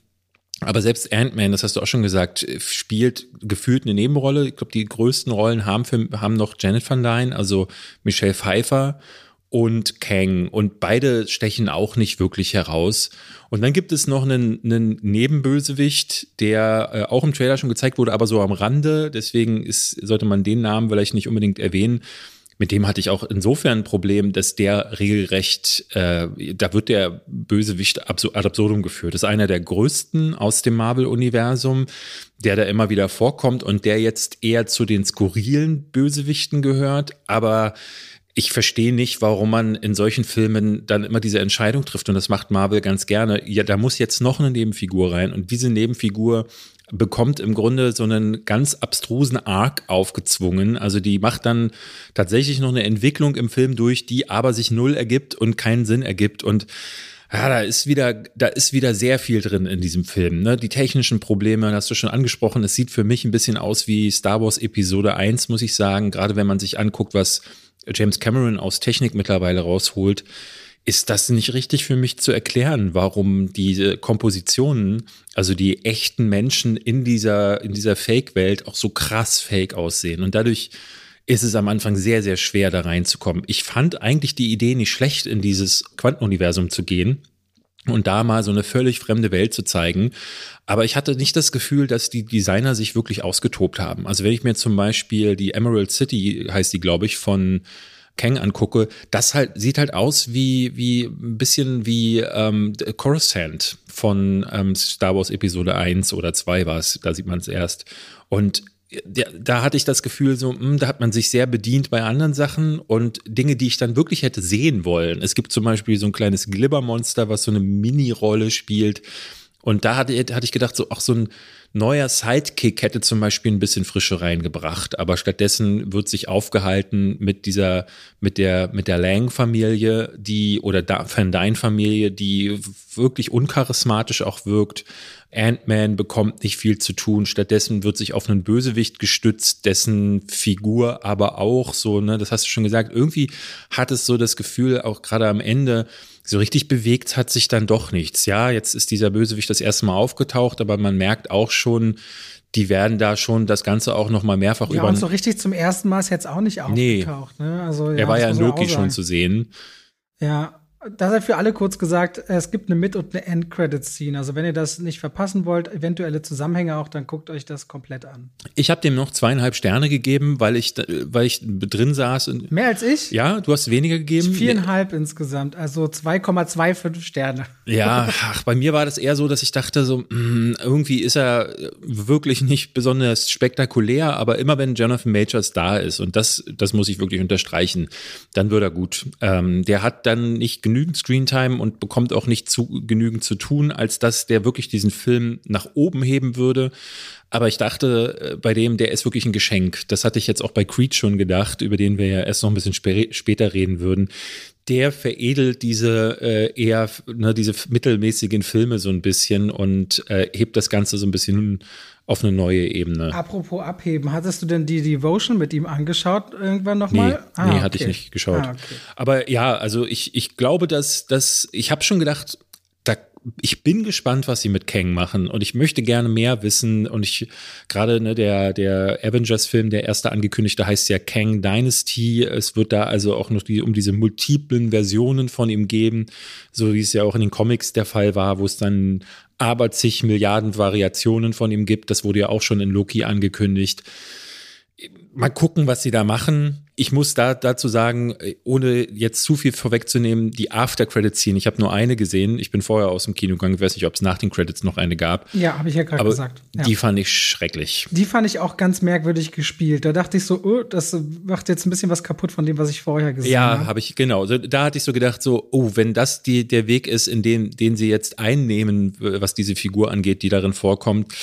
Aber selbst Ant-Man, das hast du auch schon gesagt, spielt gefühlt eine Nebenrolle. Ich glaube, die größten Rollen haben, für, haben noch Janet Van Dyne, also Michelle Pfeiffer und Kang. Und beide stechen auch nicht wirklich heraus. Und dann gibt es noch einen, einen Nebenbösewicht, der äh, auch im Trailer schon gezeigt wurde, aber so am Rande. Deswegen ist, sollte man den Namen vielleicht nicht unbedingt erwähnen mit dem hatte ich auch insofern ein Problem, dass der regelrecht, äh, da wird der Bösewicht ad absurdum geführt. Das ist einer der größten aus dem Marvel-Universum, der da immer wieder vorkommt und der jetzt eher zu den skurrilen Bösewichten gehört, aber ich verstehe nicht, warum man in solchen Filmen dann immer diese Entscheidung trifft und das macht Marvel ganz gerne. Ja, da muss jetzt noch eine Nebenfigur rein und diese Nebenfigur bekommt im Grunde so einen ganz abstrusen Arc aufgezwungen. Also die macht dann tatsächlich noch eine Entwicklung im Film durch, die aber sich null ergibt und keinen Sinn ergibt und ja, da ist wieder, da ist wieder sehr viel drin in diesem Film. Ne? Die technischen Probleme, hast du schon angesprochen. Es sieht für mich ein bisschen aus wie Star Wars Episode 1, muss ich sagen. Gerade wenn man sich anguckt, was James Cameron aus Technik mittlerweile rausholt ist das nicht richtig für mich zu erklären, warum diese Kompositionen, also die echten Menschen in dieser, in dieser Fake-Welt auch so krass fake aussehen. Und dadurch ist es am Anfang sehr, sehr schwer, da reinzukommen. Ich fand eigentlich die Idee nicht schlecht, in dieses Quantenuniversum zu gehen und da mal so eine völlig fremde Welt zu zeigen. Aber ich hatte nicht das Gefühl, dass die Designer sich wirklich ausgetobt haben. Also wenn ich mir zum Beispiel die Emerald City, heißt die, glaube ich, von Kang angucke, das halt sieht halt aus wie wie ein bisschen wie ähm, Coruscant von ähm, Star Wars Episode 1 oder 2 war es, da sieht man es erst. Und da hatte ich das Gefühl, so, mh, hm, da hat man sich sehr bedient bei anderen Sachen und Dinge, die ich dann wirklich hätte sehen wollen. Es gibt zum Beispiel so ein kleines Glibbermonster, was so eine Mini-Rolle spielt. Und da hatte, hatte ich gedacht, so, auch so ein neuer Sidekick hätte zum Beispiel ein bisschen Frische reingebracht, aber stattdessen wird sich aufgehalten mit dieser, mit der, mit der Lang-Familie, die, oder Van Dyne-Familie, die wirklich uncharismatisch auch wirkt. Ant-Man bekommt nicht viel zu tun. Stattdessen wird sich auf einen Bösewicht gestützt, dessen Figur aber auch so, ne, das hast du schon gesagt, irgendwie hat es so das Gefühl, auch gerade am Ende, so richtig bewegt hat sich dann doch nichts. Ja, jetzt ist dieser Bösewicht das erste Mal aufgetaucht, aber man merkt auch schon, die werden da schon das Ganze auch noch mal mehrfach ja, über. Und so richtig zum ersten Mal ist jetzt auch nicht aufgetaucht. Nee. Ne? Also, ja, er war ja in Loki schon zu sehen. Ja, das hat für alle kurz gesagt, es gibt eine Mid- und eine End-Credit-Scene. Also wenn ihr das nicht verpassen wollt, eventuelle Zusammenhänge auch, dann guckt euch das komplett an. Ich habe dem noch zweieinhalb Sterne gegeben, weil ich, weil ich drin saß. Mehr als ich? Ja, du hast weniger gegeben. Viereinhalb nee. insgesamt, also 2,25 Sterne. Ja, ach, bei mir war das eher so, dass ich dachte so, mh, hm, irgendwie ist er wirklich nicht besonders spektakulär, aber immer wenn Jonathan Majors da ist, und das, das muss ich wirklich unterstreichen, dann wird er gut. Ähm, der hat dann nicht genügend Screentime und bekommt auch nicht zu, genügend zu tun, als dass der wirklich diesen Film nach oben heben würde. Aber ich dachte, äh, bei dem, der ist wirklich ein Geschenk. Das hatte ich jetzt auch bei Creed schon gedacht, über den wir ja erst noch ein bisschen spä später reden würden. Der veredelt diese äh, eher, ne, diese mittelmäßigen Filme so ein bisschen und äh, hebt das Ganze so ein bisschen auf eine neue Ebene. Apropos abheben, hattest du denn die Devotion mit ihm angeschaut irgendwann nochmal? Nee, ah, nee okay. hatte ich nicht geschaut. Ah, okay. Aber ja, also ich, ich glaube, dass, dass ich habe schon gedacht, da ich bin gespannt, was sie mit Kang machen und ich möchte gerne mehr wissen und ich gerade ne, der der Avengers Film, der erste angekündigte heißt ja Kang Dynasty. Es wird da also auch noch die, um diese multiplen Versionen von ihm geben, so wie es ja auch in den Comics der Fall war, wo es dann aber zig Milliarden Variationen von ihm gibt. Das wurde ja auch schon in Loki angekündigt. Mal gucken, was sie da machen ich muss da dazu sagen, ohne jetzt zu viel vorwegzunehmen, die After-Credits-Szene, ich habe nur eine gesehen. Ich bin vorher aus dem Kino gegangen, ich weiß nicht, ob es nach den Credits noch eine gab. Ja, habe ich ja gerade gesagt. Ja. Die fand ich schrecklich. Die fand ich auch ganz merkwürdig gespielt. Da dachte ich so, oh, das macht jetzt ein bisschen was kaputt von dem, was ich vorher gesehen habe. Ja, habe ich, genau. Da hatte ich so gedacht, so, oh, wenn das die, der Weg ist, in den, den sie jetzt einnehmen, was diese Figur angeht, die darin vorkommt,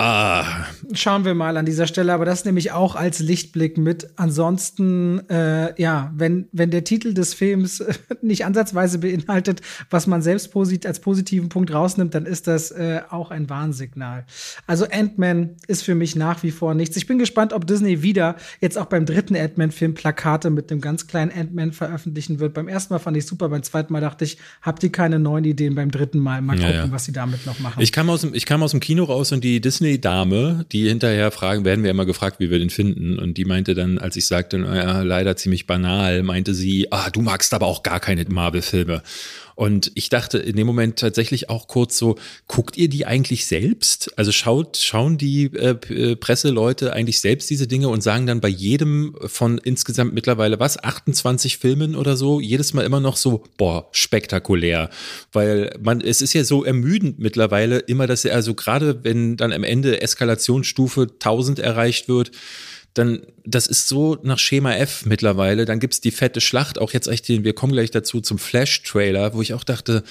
Ah. Schauen wir mal an dieser Stelle, aber das nehme ich auch als Lichtblick mit. Ansonsten, äh, ja, wenn, wenn der Titel des Films nicht ansatzweise beinhaltet, was man selbst posit als positiven Punkt rausnimmt, dann ist das äh, auch ein Warnsignal. Also Ant-Man ist für mich nach wie vor nichts. Ich bin gespannt, ob Disney wieder jetzt auch beim dritten Ant-Man-Film Plakate mit einem ganz kleinen Ant-Man veröffentlichen wird. Beim ersten Mal fand ich super, beim zweiten Mal dachte ich, habt ihr keine neuen Ideen beim dritten Mal? Mal gucken, ja, ja. was sie damit noch machen. Ich kam aus dem, ich kam aus dem Kino raus und die Disney Dame, die hinterher fragen, werden wir immer gefragt, wie wir den finden. Und die meinte dann, als ich sagte, naja, leider ziemlich banal, meinte sie, ah, du magst aber auch gar keine Marvel-Filme. Und ich dachte in dem Moment tatsächlich auch kurz so, guckt ihr die eigentlich selbst? Also schaut, schauen die äh, äh Presseleute eigentlich selbst diese Dinge und sagen dann bei jedem von insgesamt mittlerweile was, 28 Filmen oder so, jedes Mal immer noch so, boah, spektakulär. Weil man, es ist ja so ermüdend mittlerweile immer, dass er, also gerade wenn dann am Ende Eskalationsstufe 1000 erreicht wird, dann, das ist so nach Schema F mittlerweile. Dann gibt's die fette Schlacht, auch jetzt echt den, wir kommen gleich dazu zum Flash-Trailer, wo ich auch dachte,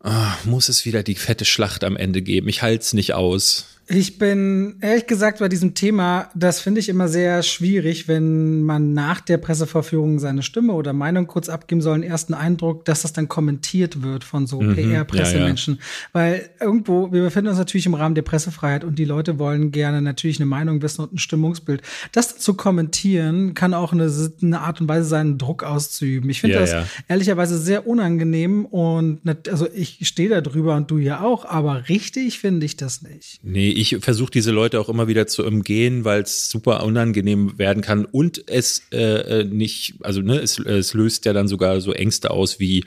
ah, muss es wieder die fette Schlacht am Ende geben. Ich halte es nicht aus. Ich bin ehrlich gesagt bei diesem Thema, das finde ich immer sehr schwierig, wenn man nach der Presseverführung seine Stimme oder Meinung kurz abgeben soll, einen ersten Eindruck, dass das dann kommentiert wird von so mhm, PR-Pressemenschen. Ja, ja. Weil irgendwo, wir befinden uns natürlich im Rahmen der Pressefreiheit und die Leute wollen gerne natürlich eine Meinung wissen und ein Stimmungsbild. Das zu kommentieren kann auch eine, eine Art und Weise sein, Druck auszuüben. Ich finde ja, das ehrlicherweise sehr unangenehm und also ich stehe da drüber und du ja auch, aber richtig finde ich das nicht. Nee, ich versuche diese Leute auch immer wieder zu umgehen, weil es super unangenehm werden kann. Und es äh, äh, nicht, also ne, es, es löst ja dann sogar so Ängste aus wie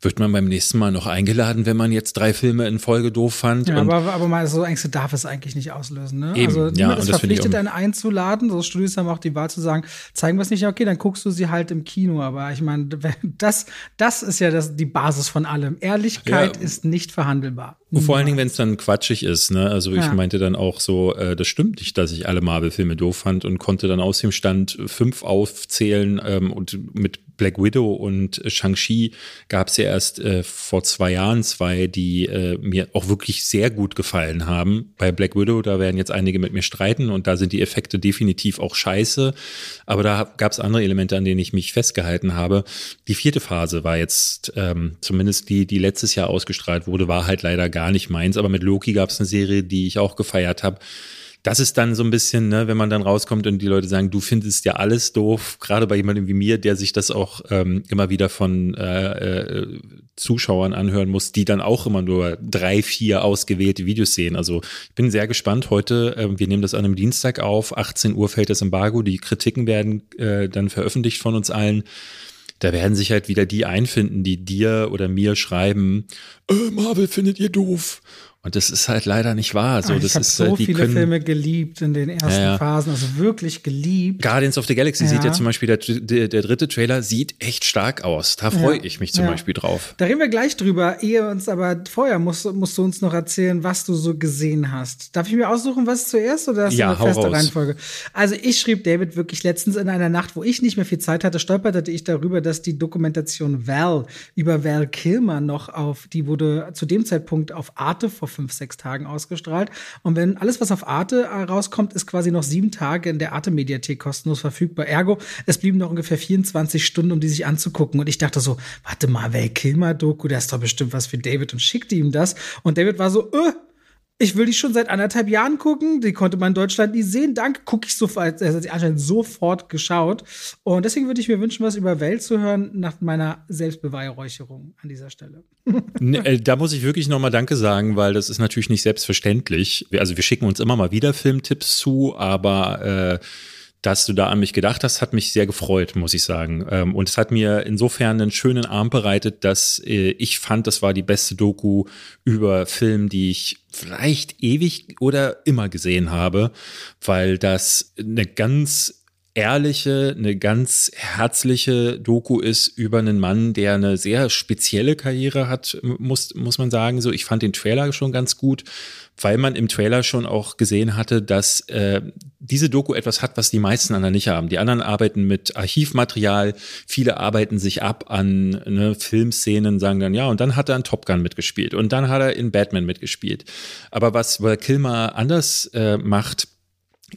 wird man beim nächsten Mal noch eingeladen, wenn man jetzt drei Filme in Folge doof fand. Ja, aber, aber mal so Ängste darf es eigentlich nicht auslösen. Ne? Eben, also niemand ja, ist verpflichtet, einen einzulade. So Studios haben auch die Wahl zu sagen, zeigen wir es nicht, okay, dann guckst du sie halt im Kino. Aber ich meine, das, das ist ja das, die Basis von allem. Ehrlichkeit ja. ist nicht verhandelbar. Und vor allen Dingen, wenn es dann quatschig ist, ne? Also ich ja. meinte dann auch so, äh, das stimmt nicht, dass ich alle Marvel-Filme doof fand und konnte dann aus dem Stand fünf aufzählen ähm, und mit Black Widow und Shang-Chi gab es ja erst äh, vor zwei Jahren zwei, die äh, mir auch wirklich sehr gut gefallen haben. Bei Black Widow, da werden jetzt einige mit mir streiten und da sind die Effekte definitiv auch scheiße. Aber da gab es andere Elemente, an denen ich mich festgehalten habe. Die vierte Phase war jetzt, ähm, zumindest die, die letztes Jahr ausgestrahlt wurde, war halt leider gar nicht meins. Aber mit Loki gab es eine Serie, die ich auch gefeiert habe das ist dann so ein bisschen, ne, wenn man dann rauskommt und die Leute sagen, du findest ja alles doof, gerade bei jemandem wie mir, der sich das auch ähm, immer wieder von äh, äh, Zuschauern anhören muss, die dann auch immer nur drei, vier ausgewählte Videos sehen. Also ich bin sehr gespannt. Heute, äh, wir nehmen das an einem Dienstag auf, 18 Uhr fällt das Embargo, die Kritiken werden äh, dann veröffentlicht von uns allen da werden sich halt wieder die einfinden, die dir oder mir schreiben, äh, Marvel findet ihr doof. Und das ist halt leider nicht wahr. So, ich das habe so viele können, Filme geliebt in den ersten ja, ja. Phasen, also wirklich geliebt. Guardians of the Galaxy ja. sieht ja zum Beispiel, der, der, der, dritte Trailer sieht echt stark aus. Da freue ich mich zum Beispiel drauf. Da reden wir gleich drüber. Ehe uns aber vorher musst, musst du uns noch erzählen, was du so gesehen hast. Darf ich mir aussuchen, was zuerst oder hast du eine feste raus. Reihenfolge? Also ich schrieb David wirklich letztens in einer Nacht, wo ich nicht mehr viel Zeit hatte, stolperte ich darüber, dass die Dokumentation Val über Val Kilmer noch auf, die wurde zu dem Zeitpunkt auf Arte vor fünf, sechs Tagen ausgestrahlt. Und wenn alles, was auf Arte äh, rauskommt, ist quasi noch sieben Tage in der Arte-Mediathek kostenlos verfügbar. Ergo, es blieben noch ungefähr 24 Stunden, um die sich anzugucken. Und ich dachte so, warte mal, Val Kilmer-Doku, der ist doch bestimmt was für David und schickte ihm das. Und David war so, äh, ich will die schon seit anderthalb Jahren gucken. Die konnte man in Deutschland nie sehen. Danke, gucke ich sofort. Er hat anscheinend sofort geschaut. Und deswegen würde ich mir wünschen, was über Welt zu hören nach meiner Selbstbeweihräucherung an dieser Stelle. Ne, äh, da muss ich wirklich nochmal Danke sagen, weil das ist natürlich nicht selbstverständlich. Also wir schicken uns immer mal wieder Filmtipps zu, aber äh, dass du da an mich gedacht hast, hat mich sehr gefreut, muss ich sagen. Ähm, und es hat mir insofern einen schönen Arm bereitet, dass äh, ich fand, das war die beste Doku über Film, die ich vielleicht ewig oder immer gesehen habe, weil das eine ganz ehrliche, eine ganz herzliche Doku ist über einen Mann, der eine sehr spezielle Karriere hat, muss, muss man sagen. So, ich fand den Trailer schon ganz gut, weil man im Trailer schon auch gesehen hatte, dass äh, diese Doku etwas hat, was die meisten anderen nicht haben. Die anderen arbeiten mit Archivmaterial, viele arbeiten sich ab an ne, Filmszenen, sagen dann, ja, und dann hat er in Top Gun mitgespielt und dann hat er in Batman mitgespielt. Aber was Val Kilmer anders äh, macht,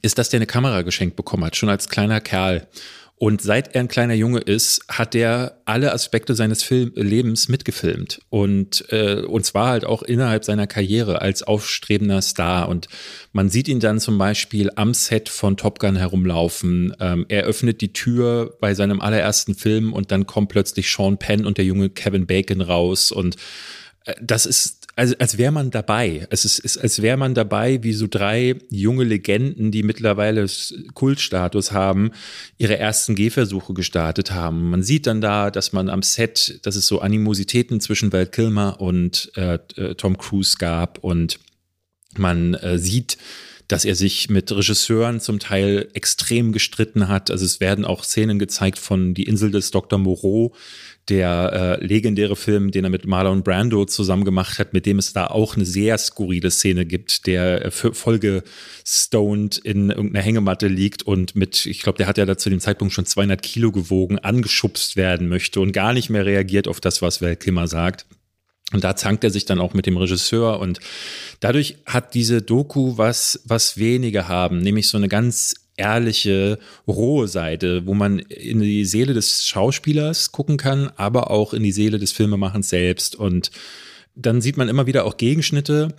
ist, dass der eine Kamera geschenkt bekommen hat, schon als kleiner Kerl. Und seit er ein kleiner Junge ist, hat er alle Aspekte seines Film Lebens mitgefilmt. Und, äh, und zwar halt auch innerhalb seiner Karriere als aufstrebender Star. Und man sieht ihn dann zum Beispiel am Set von Top Gun herumlaufen. Ähm, er öffnet die Tür bei seinem allerersten Film und dann kommt plötzlich Sean Penn und der junge Kevin Bacon raus. Und äh, das ist also als wäre man dabei. Es ist, ist als wäre man dabei, wie so drei junge Legenden, die mittlerweile Kultstatus haben, ihre ersten Gehversuche gestartet haben. Man sieht dann da, dass man am Set, dass es so Animositäten zwischen Val Kilmer und äh, äh, Tom Cruise gab und man äh, sieht, dass er sich mit Regisseuren zum Teil extrem gestritten hat. Also es werden auch Szenen gezeigt von Die Insel des Dr. Moreau, der äh, legendäre Film, den er mit Marlon Brando zusammen gemacht hat, mit dem es da auch eine sehr skurrile Szene gibt, der äh, vollgestoned in irgendeiner Hängematte liegt und mit, ich glaube, der hat ja da zu dem Zeitpunkt schon 200 Kilo gewogen, angeschubst werden möchte und gar nicht mehr reagiert auf das, was Val Kilmer sagt. Und da zankt er sich dann auch mit dem Regisseur und dadurch hat diese Doku was, was wenige haben, nämlich so eine ganz ehrliche, rohe Seite, wo man in die Seele des Schauspielers gucken kann, aber auch in die Seele des Filmemachens selbst. Und dann sieht man immer wieder auch Gegenschnitte.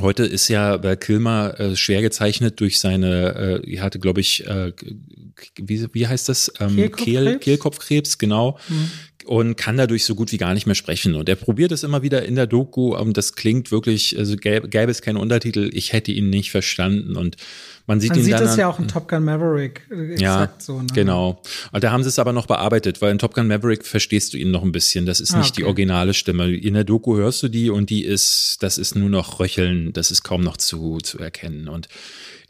Heute ist ja Val Kilmer äh, schwer gezeichnet durch seine, äh, er hatte, glaube ich, äh, wie, wie heißt das? Ähm, Kehlkopfkrebs? Kehl, Kehlkopfkrebs, genau. Mhm und kann dadurch so gut wie gar nicht mehr sprechen. Und er probiert es immer wieder in der Doku und das klingt wirklich, also gäbe, gäbe es keine Untertitel, ich hätte ihn nicht verstanden. Und man sieht Man ihn sieht dann. das ja auch in Top Gun Maverick. äh, Exakt ja, so. Ne? genau. Und da haben sie es aber noch bearbeitet, weil in Top Gun Maverick verstehst du ihn noch ein bisschen. Das ist Ah, nicht die okay. originale Stimme. In der Doku hörst du die und die ist, das ist nur noch Röcheln. Das ist kaum noch zu, zu erkennen. Und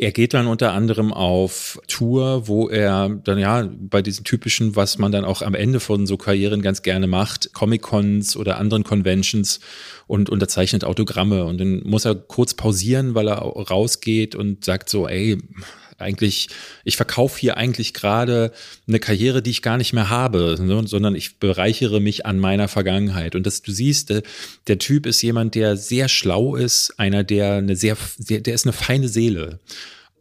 er geht dann unter anderem auf Tour, wo er dann ja bei diesen typischen, was man dann auch am Ende von so Karrieren ganz gerne macht, Comic-Cons oder anderen Conventions und unterzeichnet Autogramme. Und dann muss er kurz pausieren, weil er rausgeht und sagt so, ey, eigentlich, ich verkaufe hier eigentlich gerade eine Karriere, die ich gar nicht mehr habe, ne, sondern ich bereichere mich an meiner Vergangenheit. Und das, du siehst, der, Typ ist jemand, der sehr schlau ist, einer, der eine sehr, sehr der ist eine feine Seele.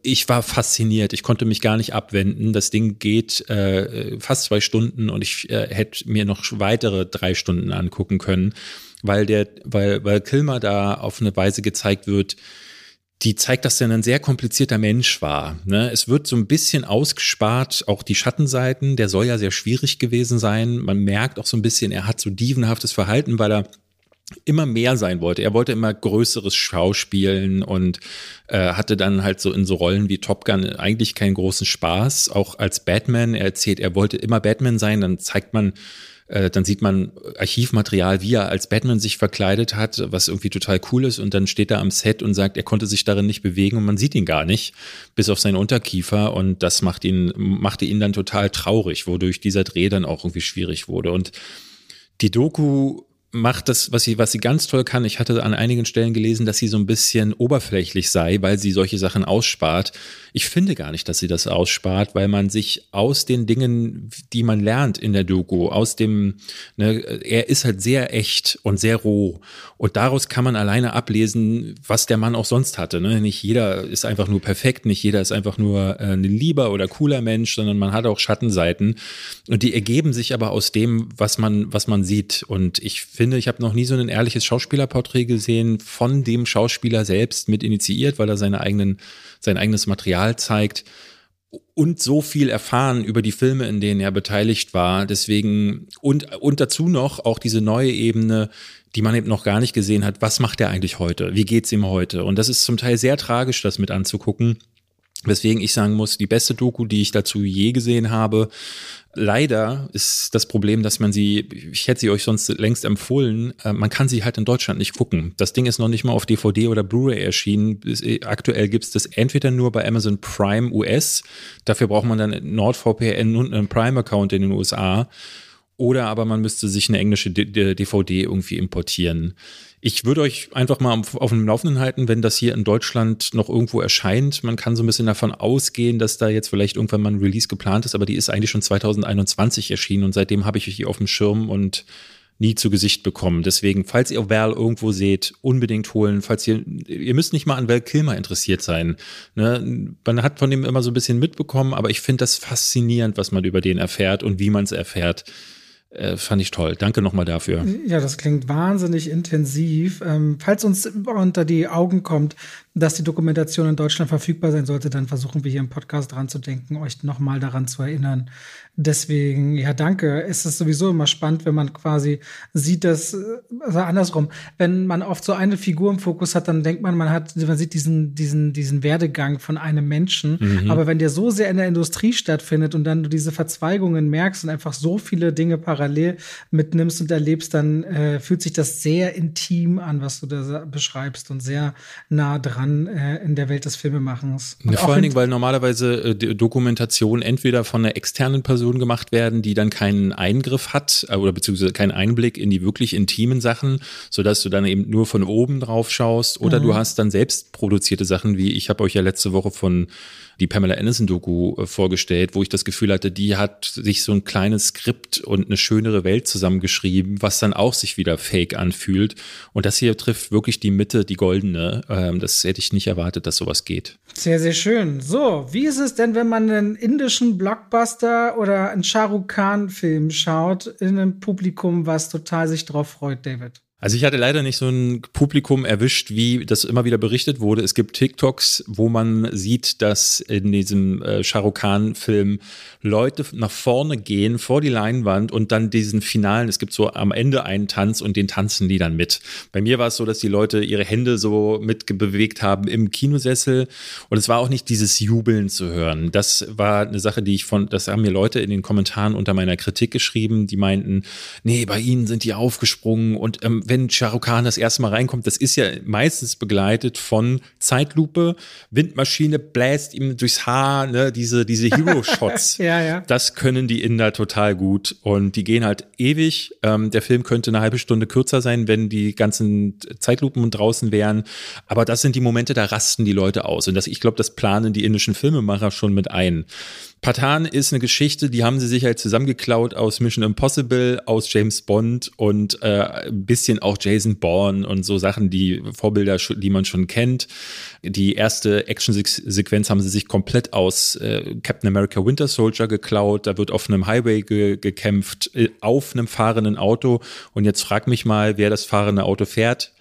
Ich war fasziniert. Ich konnte mich gar nicht abwenden. Das Ding geht äh, fast zwei Stunden und ich äh, hätte mir noch weitere drei Stunden angucken können, weil der, weil, weil Kilmer da auf eine Weise gezeigt wird, die zeigt, dass er ein sehr komplizierter Mensch war. Ne? Es wird so ein bisschen ausgespart, auch die Schattenseiten. Der soll ja sehr schwierig gewesen sein. Man merkt auch so ein bisschen, er hat so dievenhaftes Verhalten, weil er immer mehr sein wollte. Er wollte immer größeres Schauspielen und äh, hatte dann halt so in so Rollen wie Top Gun eigentlich keinen großen Spaß. Auch als Batman, er erzählt, er wollte immer Batman sein, dann zeigt man, äh, dann sieht man Archivmaterial, wie er als Batman sich verkleidet hat, was irgendwie total cool ist. Und dann steht er am Set und sagt, er konnte sich darin nicht bewegen und man sieht ihn gar nicht, bis auf seinen Unterkiefer. Und das macht ihn, machte ihn dann total traurig, wodurch dieser Dreh dann auch irgendwie schwierig wurde. Und die Doku macht das, was sie, was sie ganz toll kann. Ich hatte an einigen Stellen gelesen, dass sie so ein bisschen oberflächlich sei, weil sie solche Sachen ausspart. Ich finde gar nicht, dass sie das ausspart, weil man sich aus den Dingen, die man lernt in der Doku, aus dem, ne, er ist halt sehr echt und sehr roh. Und daraus kann man alleine ablesen, was der Mann auch sonst hatte. Ne? Nicht jeder ist einfach nur perfekt, nicht jeder ist einfach nur äh, ein lieber oder cooler Mensch, sondern man hat auch Schattenseiten. Und die ergeben sich aber aus dem, was man, was man sieht. Und ich finde, ich habe noch nie so ein ehrliches Schauspielerporträt gesehen, von dem Schauspieler selbst mit initiiert, weil er seine eigenen, sein eigenes Material zeigt und so viel erfahren über die Filme, in denen er beteiligt war. Deswegen und, und dazu noch auch diese neue Ebene, die man eben noch gar nicht gesehen hat. Was macht er eigentlich heute? Wie geht's ihm heute? Und das ist zum Teil sehr tragisch, das mit anzugucken. Weswegen ich sagen muss, die beste Doku, die ich dazu je gesehen habe, leider ist das Problem, dass man sie, ich hätte sie euch sonst längst empfohlen, äh, man kann sie halt in Deutschland nicht gucken. Das Ding ist noch nicht mal auf DVD oder Blu-ray erschienen. Äh, aktuell gibt es das entweder nur bei Amazon Prime US, dafür braucht man dann NordVPN und einen Prime-Account in den USA. Oder aber man müsste sich eine englische DVD irgendwie importieren. Ich würde euch einfach mal auf dem Laufenden halten, wenn das hier in Deutschland noch irgendwo erscheint. Man kann so ein bisschen davon ausgehen, dass da jetzt vielleicht irgendwann mal ein Release geplant ist, aber die ist eigentlich schon 2021 erschienen und seitdem habe ich die auf dem Schirm und nie zu Gesicht bekommen. Deswegen, falls ihr Val irgendwo seht, unbedingt holen. Falls ihr, ihr müsst nicht mal an Val Kilmer interessiert sein. Ne? Man hat von dem immer so ein bisschen mitbekommen, aber ich finde das faszinierend, was man über den erfährt und wie man es erfährt. Äh, fand ich toll. Danke nochmal dafür. Ja, das klingt wahnsinnig intensiv. Ähm, falls uns unter die Augen kommt, dass die Dokumentation in Deutschland verfügbar sein sollte, dann versuchen wir hier im Podcast dran zu denken, euch nochmal daran zu erinnern, Deswegen, ja, danke. Es ist sowieso immer spannend, wenn man quasi sieht, dass, also andersrum, wenn man oft so eine Figur im Fokus hat, dann denkt man, man hat, man sieht diesen, diesen, diesen Werdegang von einem Menschen. Mhm. Aber wenn der so sehr in der Industrie stattfindet und dann du diese Verzweigungen merkst und einfach so viele Dinge parallel mitnimmst und erlebst, dann äh, fühlt sich das sehr intim an, was du da beschreibst und sehr nah dran äh, in der Welt des Filmemachens. Ja, vor allen Dingen, weil normalerweise äh, Dokumentation entweder von einer externen Person Person gemacht werden, die dann keinen Eingriff hat äh, oder beziehungsweise keinen Einblick in die wirklich intimen Sachen, sodass du dann eben nur von oben drauf schaust oder mhm. du hast dann selbst produzierte Sachen, wie ich habe euch ja letzte Woche von die Pamela Anderson-Doku äh, vorgestellt, wo ich das Gefühl hatte, die hat sich so ein kleines Skript und eine schönere Welt zusammengeschrieben, was dann auch sich wieder fake anfühlt. Und das hier trifft wirklich die Mitte, die goldene. Ähm, das hätte ich nicht erwartet, dass sowas geht. Sehr, sehr schön. So, wie ist es denn, wenn man einen indischen Blockbuster oder einen Shah Rukh Khan-Film schaut in einem Publikum, was total sich drauf freut, David? Also ich hatte leider nicht so ein Publikum erwischt, wie das immer wieder berichtet wurde. Es gibt TikToks, wo man sieht, dass in diesem äh, Shah Khan-Film Leute nach vorne gehen vor die Leinwand und dann diesen finalen, es gibt so am Ende einen Tanz und den tanzen die dann mit. Bei mir war es so, dass die Leute ihre Hände so mitbewegt haben im Kinosessel und es war auch nicht dieses Jubeln zu hören. Das war eine Sache, die ich von, das haben mir Leute in den Kommentaren unter meiner Kritik geschrieben, die meinten, nee, bei ihnen sind die aufgesprungen und ähm, wenn Shah Khan das erste Mal reinkommt, das ist ja meistens begleitet von Zeitlupe, Windmaschine bläst ihm durchs Haar, ne, diese, diese Hero-Shots. ja, ja. Das können die Inder total gut und die gehen halt ewig. Ähm, der Film könnte eine halbe Stunde kürzer sein, wenn die ganzen Zeitlupen draußen wären. Aber das sind die Momente, da rasten die Leute aus. Und das, ich glaube, das planen die indischen Filmemacher schon mit ein. Patan ist eine Geschichte, die haben sie sich halt zusammengeklaut aus Mission Impossible, aus James Bond und äh, ein bisschen auch Jason Bourne und so Sachen, die Vorbilder, die man schon kennt. Die erste Action-Sequenz haben sie sich komplett aus äh, Captain America Winter Soldier geklaut. Da wird auf einem Highway ge gekämpft, äh, auf einem fahrenden Auto. Und jetzt frag mich mal, wer das fahrende Auto fährt.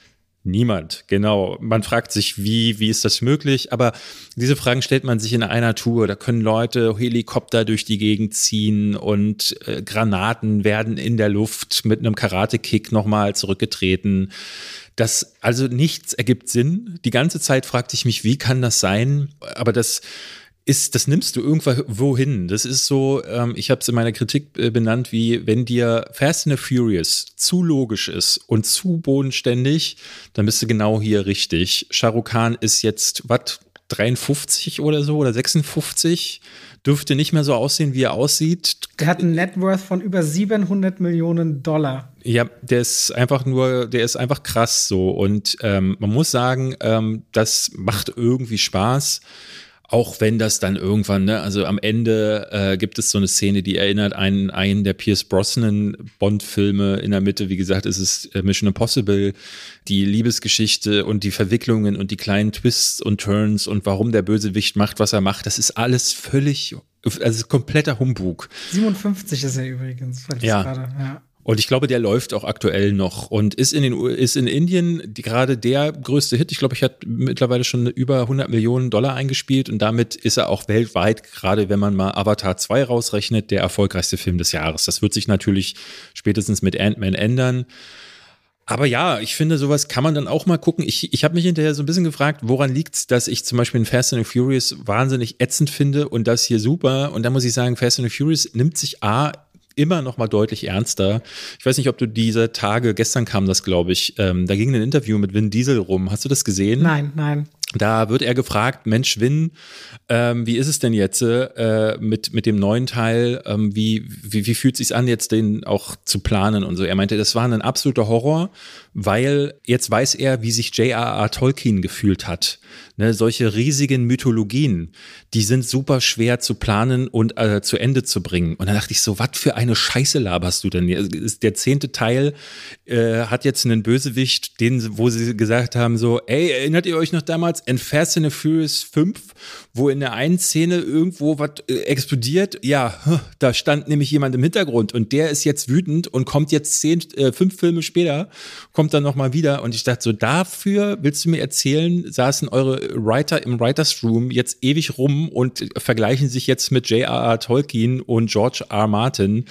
Niemand, genau. Man fragt sich, wie, wie ist das möglich? Aber diese Fragen stellt man sich in einer Tour. Da können Leute Helikopter durch die Gegend ziehen und äh, Granaten werden in der Luft mit einem Karate-Kick nochmal zurückgetreten. Das, also nichts ergibt Sinn. Die ganze Zeit fragte ich mich, wie kann das sein? Aber das, ist, das nimmst du irgendwo hin. Das ist so, ähm, ich habe es in meiner Kritik äh, benannt, wie wenn dir Fast and the Furious zu logisch ist und zu bodenständig, dann bist du genau hier richtig. Shahrukh Khan ist jetzt, was, 53 oder so oder 56? Dürfte nicht mehr so aussehen, wie er aussieht. Der hat einen Networth von über 700 Millionen Dollar. Ja, der ist einfach nur, der ist einfach krass so. Und ähm, man muss sagen, ähm, das macht irgendwie Spaß auch wenn das dann irgendwann, ne, also am Ende äh, gibt es so eine Szene, die erinnert einen, einen der Pierce Brosnan Bond-Filme. In der Mitte, wie gesagt, ist es äh, Mission Impossible, die Liebesgeschichte und die Verwicklungen und die kleinen Twists und Turns und warum der Bösewicht macht, was er macht. Das ist alles völlig, also kompletter Humbug. 57 ist er übrigens. Ja. Grade, ja. Und ich glaube, der läuft auch aktuell noch und ist in den ist in Indien die, gerade der größte Hit. Ich glaube, ich hat mittlerweile schon über 100 Millionen Dollar eingespielt und damit ist er auch weltweit, gerade wenn man mal Avatar 2 rausrechnet, der erfolgreichste Film des Jahres. Das wird sich natürlich spätestens mit Ant-Man ändern. Aber ja, ich finde, sowas kann man dann auch mal gucken. Ich, ich habe mich hinterher so ein bisschen gefragt, woran liegt's, dass ich zum Beispiel in Fast and Furious wahnsinnig ätzend finde und das hier super. Und da muss ich sagen, Fast and Furious nimmt sich A immer noch mal deutlich ernster. Ich weiß nicht, ob du diese Tage, gestern kam das, glaube ich, ähm, da ging ein Interview mit Vin Diesel rum. Hast du das gesehen? Nein, nein. Da wird er gefragt, Mensch, Win, ähm, wie ist es denn jetzt äh, mit, mit dem neuen Teil? Ähm, wie, wie, wie fühlt es sich an, jetzt den auch zu planen und so? Er meinte, das war ein absoluter Horror, weil jetzt weiß er, wie sich J.R.R. Tolkien gefühlt hat. Ne, solche riesigen Mythologien, die sind super schwer zu planen und äh, zu Ende zu bringen. Und dann dachte ich so, was für eine Scheiße laberst du denn? Der zehnte Teil äh, hat jetzt einen Bösewicht, den, wo sie gesagt haben so, ey, erinnert ihr euch noch damals in Fast and the Furious 5, wo in der einen Szene irgendwo was äh, explodiert? Ja, da stand nämlich jemand im Hintergrund und der ist jetzt wütend und kommt jetzt zehn, äh, fünf Filme später, kommt dann nochmal wieder und ich dachte so, dafür willst du mir erzählen, saßen eure Writer im Writers Room jetzt ewig rum und vergleichen sich jetzt mit J.R.R. Tolkien und George R. Martin.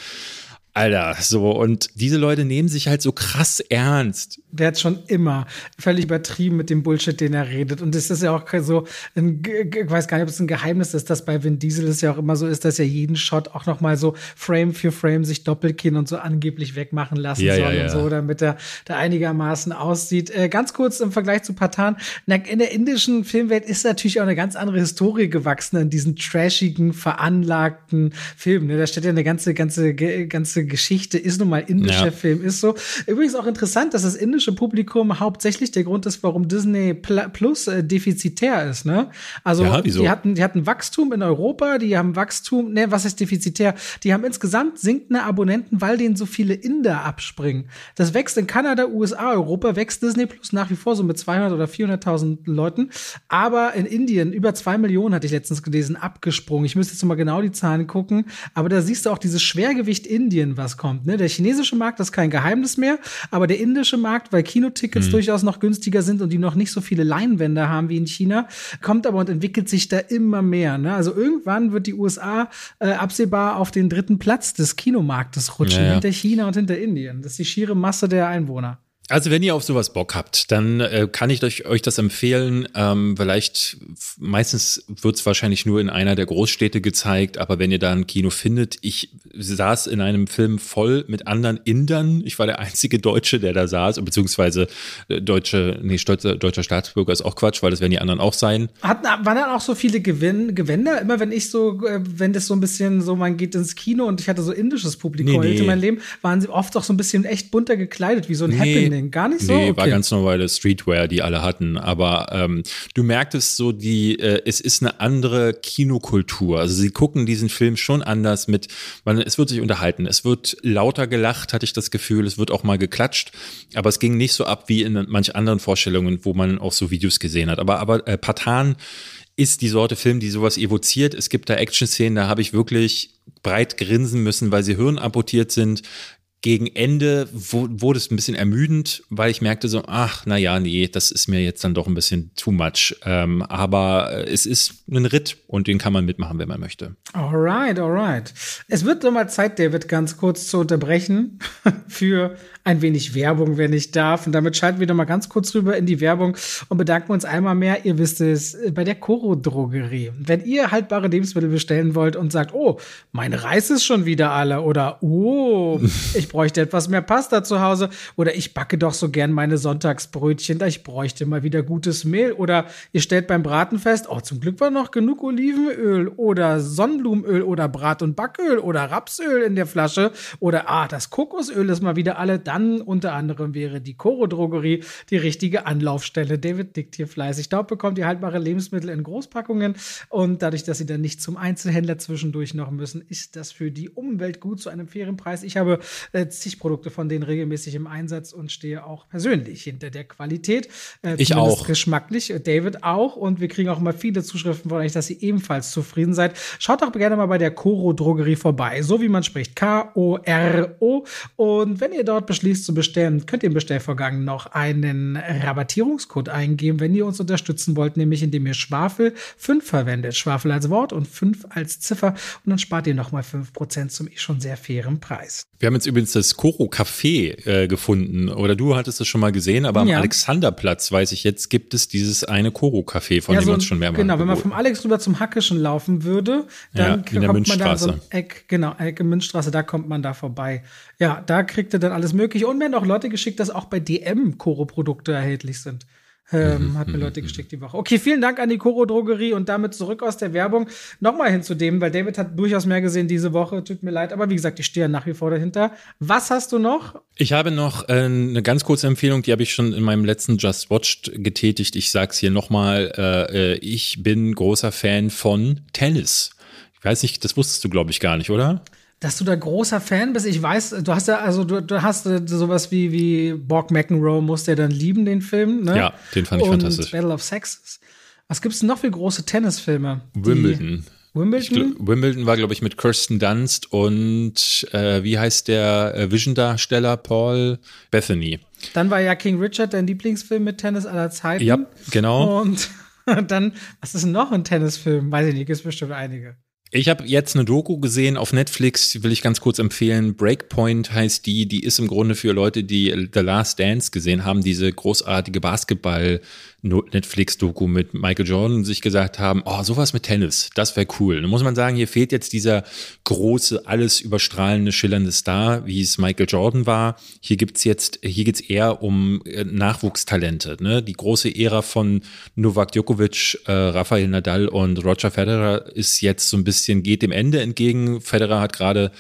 Alter, so, und diese Leute nehmen sich halt so krass ernst. Der hat schon immer völlig übertrieben mit dem Bullshit, den er redet. Und es ist ja auch so, ein, ich weiß gar nicht, ob es ein Geheimnis ist, dass bei Vin Diesel es ja auch immer so ist, dass er jeden Shot auch noch mal so Frame für Frame sich Doppelkinn und so angeblich wegmachen lassen ja, soll ja, ja. und so, damit er da einigermaßen aussieht. Äh, ganz kurz im Vergleich zu Patan. In der indischen Filmwelt ist natürlich auch eine ganz andere Historie gewachsen in diesen trashigen, veranlagten Filmen. Ne? Da steht ja eine ganze, ganze, ganze Geschichte, ist nun mal indischer Ja. Film, ist so. Übrigens auch interessant, dass das indische Publikum hauptsächlich der Grund ist, warum Disney Pl- Plus äh, defizitär ist, ne? Also, Ja, die hatten, die hatten Wachstum in Europa, die haben Wachstum, ne, was ist defizitär? Die haben insgesamt sinkende Abonnenten, weil denen so viele Inder abspringen. Das wächst in Kanada, USA, Europa, wächst Disney Plus nach wie vor so mit 200 oder 400.000 Leuten. Aber in Indien, über zwei Millionen hatte ich letztens gelesen, abgesprungen. Ich müsste jetzt mal genau die Zahlen gucken. Aber da siehst du auch dieses Schwergewicht Indien, was kommt. Ne? Der chinesische Markt ist kein Geheimnis mehr, aber der indische Markt, weil Kinotickets durchaus noch günstiger sind und die noch nicht so viele Leinwände haben wie in China, kommt aber und entwickelt sich da immer mehr. Ne? Also irgendwann wird die USA äh, absehbar auf den dritten Platz des Kinomarktes rutschen, Ja, ja. hinter China und hinter Indien. Das ist die schiere Masse der Einwohner. Also wenn ihr auf sowas Bock habt, dann äh, kann ich euch, euch das empfehlen. Ähm, vielleicht, meistens wird es wahrscheinlich nur in einer der Großstädte gezeigt, aber wenn ihr da ein Kino findet, ich saß in einem Film voll mit anderen Indern. Ich war der einzige Deutsche, der da saß, beziehungsweise äh, deutsche, nee, stolzer, deutscher Staatsbürger ist auch Quatsch, weil das werden die anderen auch sein. Hatten, waren dann auch so viele Gewinn, Gewänder? Immer wenn ich so, äh, wenn das so ein bisschen so, man geht ins Kino und ich hatte so indisches Publikum Nee, nee. in meinem Leben, waren sie oft auch so ein bisschen echt bunter gekleidet, wie so ein Happening. Gar nicht so? Nee, okay. war ganz normale Streetwear, die alle hatten. Aber ähm, du merktest so, die, äh, es ist eine andere Kinokultur. Also sie gucken diesen Film schon anders mit, man, es wird sich unterhalten. Es wird lauter gelacht, hatte ich das Gefühl. Es wird auch mal geklatscht. Aber es ging nicht so ab wie in manch anderen Vorstellungen, wo man auch so Videos gesehen hat. Aber, aber äh, Patan ist die Sorte Film, die sowas evoziert. Es gibt da Action-Szenen, da habe ich wirklich breit grinsen müssen, weil sie hirnamputiert sind. Gegen Ende wurde es ein bisschen ermüdend, weil ich merkte so, ach, na ja, nee, das ist mir jetzt dann doch ein bisschen too much. Ähm, aber es ist ein Ritt und den kann man mitmachen, wenn man möchte. Alright, alright. Es wird doch mal Zeit, David, ganz kurz zu unterbrechen für ein wenig Werbung, wenn ich darf. Und damit schalten wir doch mal ganz kurz rüber in die Werbung und bedanken uns einmal mehr, ihr wisst es, äh, bei der Coro Drogerie. Wenn ihr haltbare Lebensmittel bestellen wollt und sagt, oh, mein Reis ist schon wieder alle oder oh, ich bräuchte etwas mehr Pasta zu Hause oder ich backe doch so gern meine Sonntagsbrötchen, ich bräuchte mal wieder gutes Mehl oder ihr stellt beim Braten fest, oh, zum Glück war noch genug Olivenöl oder Sonnenblumenöl oder Brat- und Backöl oder Rapsöl in der Flasche oder ah, das Kokosöl ist mal wieder alle, dann unter anderem wäre die Coro Drogerie die richtige Anlaufstelle. David nickt hier fleißig. Dort bekommt ihr haltbare Lebensmittel in Großpackungen und dadurch, dass sie dann nicht zum Einzelhändler zwischendurch noch müssen, ist das für die Umwelt gut zu einem fairen Preis. Ich habe äh, zig Produkte von denen regelmäßig im Einsatz und stehe auch persönlich hinter der Qualität. Äh, Ich auch. Geschmacklich, David auch. Und wir kriegen auch immer viele Zuschriften von euch, dass ihr ebenfalls zufrieden seid. Schaut doch gerne mal bei der Coro Drogerie vorbei. So wie man spricht. K-O-R-O. Und wenn ihr dort beschließt zu bestellen, könnt ihr im Bestellvorgang noch einen Rabattierungscode eingeben, wenn ihr uns unterstützen wollt, nämlich indem ihr Schwafel 5 verwendet. Schwafel als Wort und 5 als Ziffer. Und dann spart ihr nochmal 5% zum eh schon sehr fairen Preis. Wir haben jetzt übrigens das Koro Café äh, gefunden. Oder du hattest es schon mal gesehen, aber am Ja. Alexanderplatz, weiß ich jetzt, gibt es dieses eine Koro Café, von Ja, dem so wir uns schon mehrmals Genau, wenn man vom Alex rüber zum Hackischen laufen würde, dann Ja, kommt man da so ein. Eck, genau, Ecke Münzstraße, da kommt man da vorbei. Ja, da kriegt ihr dann alles mögliche. Und mir haben auch Leute geschickt, dass auch bei DM Koro-Produkte erhältlich sind. Ähm, hat mir Leute geschickt die Woche. Okay, vielen Dank an die Koro Drogerie und damit zurück aus der Werbung. Nochmal hin zu dem, weil David hat durchaus mehr gesehen diese Woche. Tut mir leid, aber wie gesagt, ich stehe ja nach wie vor dahinter. Was hast du noch? Ich habe noch äh, eine ganz kurze Empfehlung, die habe ich schon in meinem letzten Just Watched getätigt. Ich sag's hier nochmal. Äh, äh, ich bin großer Fan von Tennis. Ich weiß nicht, das wusstest du, glaube ich, gar nicht, oder? Dass du da großer Fan bist. Ich weiß, du hast ja, also du, du hast äh, sowas wie, wie Borg McEnroe, musst der dann lieben, den Film, ne? Ja, den fand ich Und fantastisch. Battle of Sexes. Was gibt's denn noch für große Tennisfilme? Wimbledon. Wimbledon? Wimbledon war, glaube ich, mit Kirsten Dunst und äh, wie heißt der äh, Vision-Darsteller? Paul Bethany. Dann war ja King Richard dein Lieblingsfilm mit Tennis aller Zeiten. Ja, genau. Und dann, was ist denn noch ein Tennisfilm? Weiß ich nicht, gibt's bestimmt einige. Ich habe jetzt eine Doku gesehen auf Netflix, will ich ganz kurz empfehlen. Breakpoint heißt die, die ist im Grunde für Leute, die The Last Dance gesehen haben, diese großartige Basketball-Netflix-Doku mit Michael Jordan sich gesagt haben, oh, sowas mit Tennis, das wäre cool. Da muss man sagen, hier fehlt jetzt dieser große, alles überstrahlende, schillernde Star, wie es Michael Jordan war. Hier gibt's jetzt, hier geht's eher um äh, Nachwuchstalente, ne? Die große Ära von Novak Djokovic, äh, Rafael Nadal und Roger Federer ist jetzt so ein bisschen, geht dem Ende entgegen. Federer hat gerade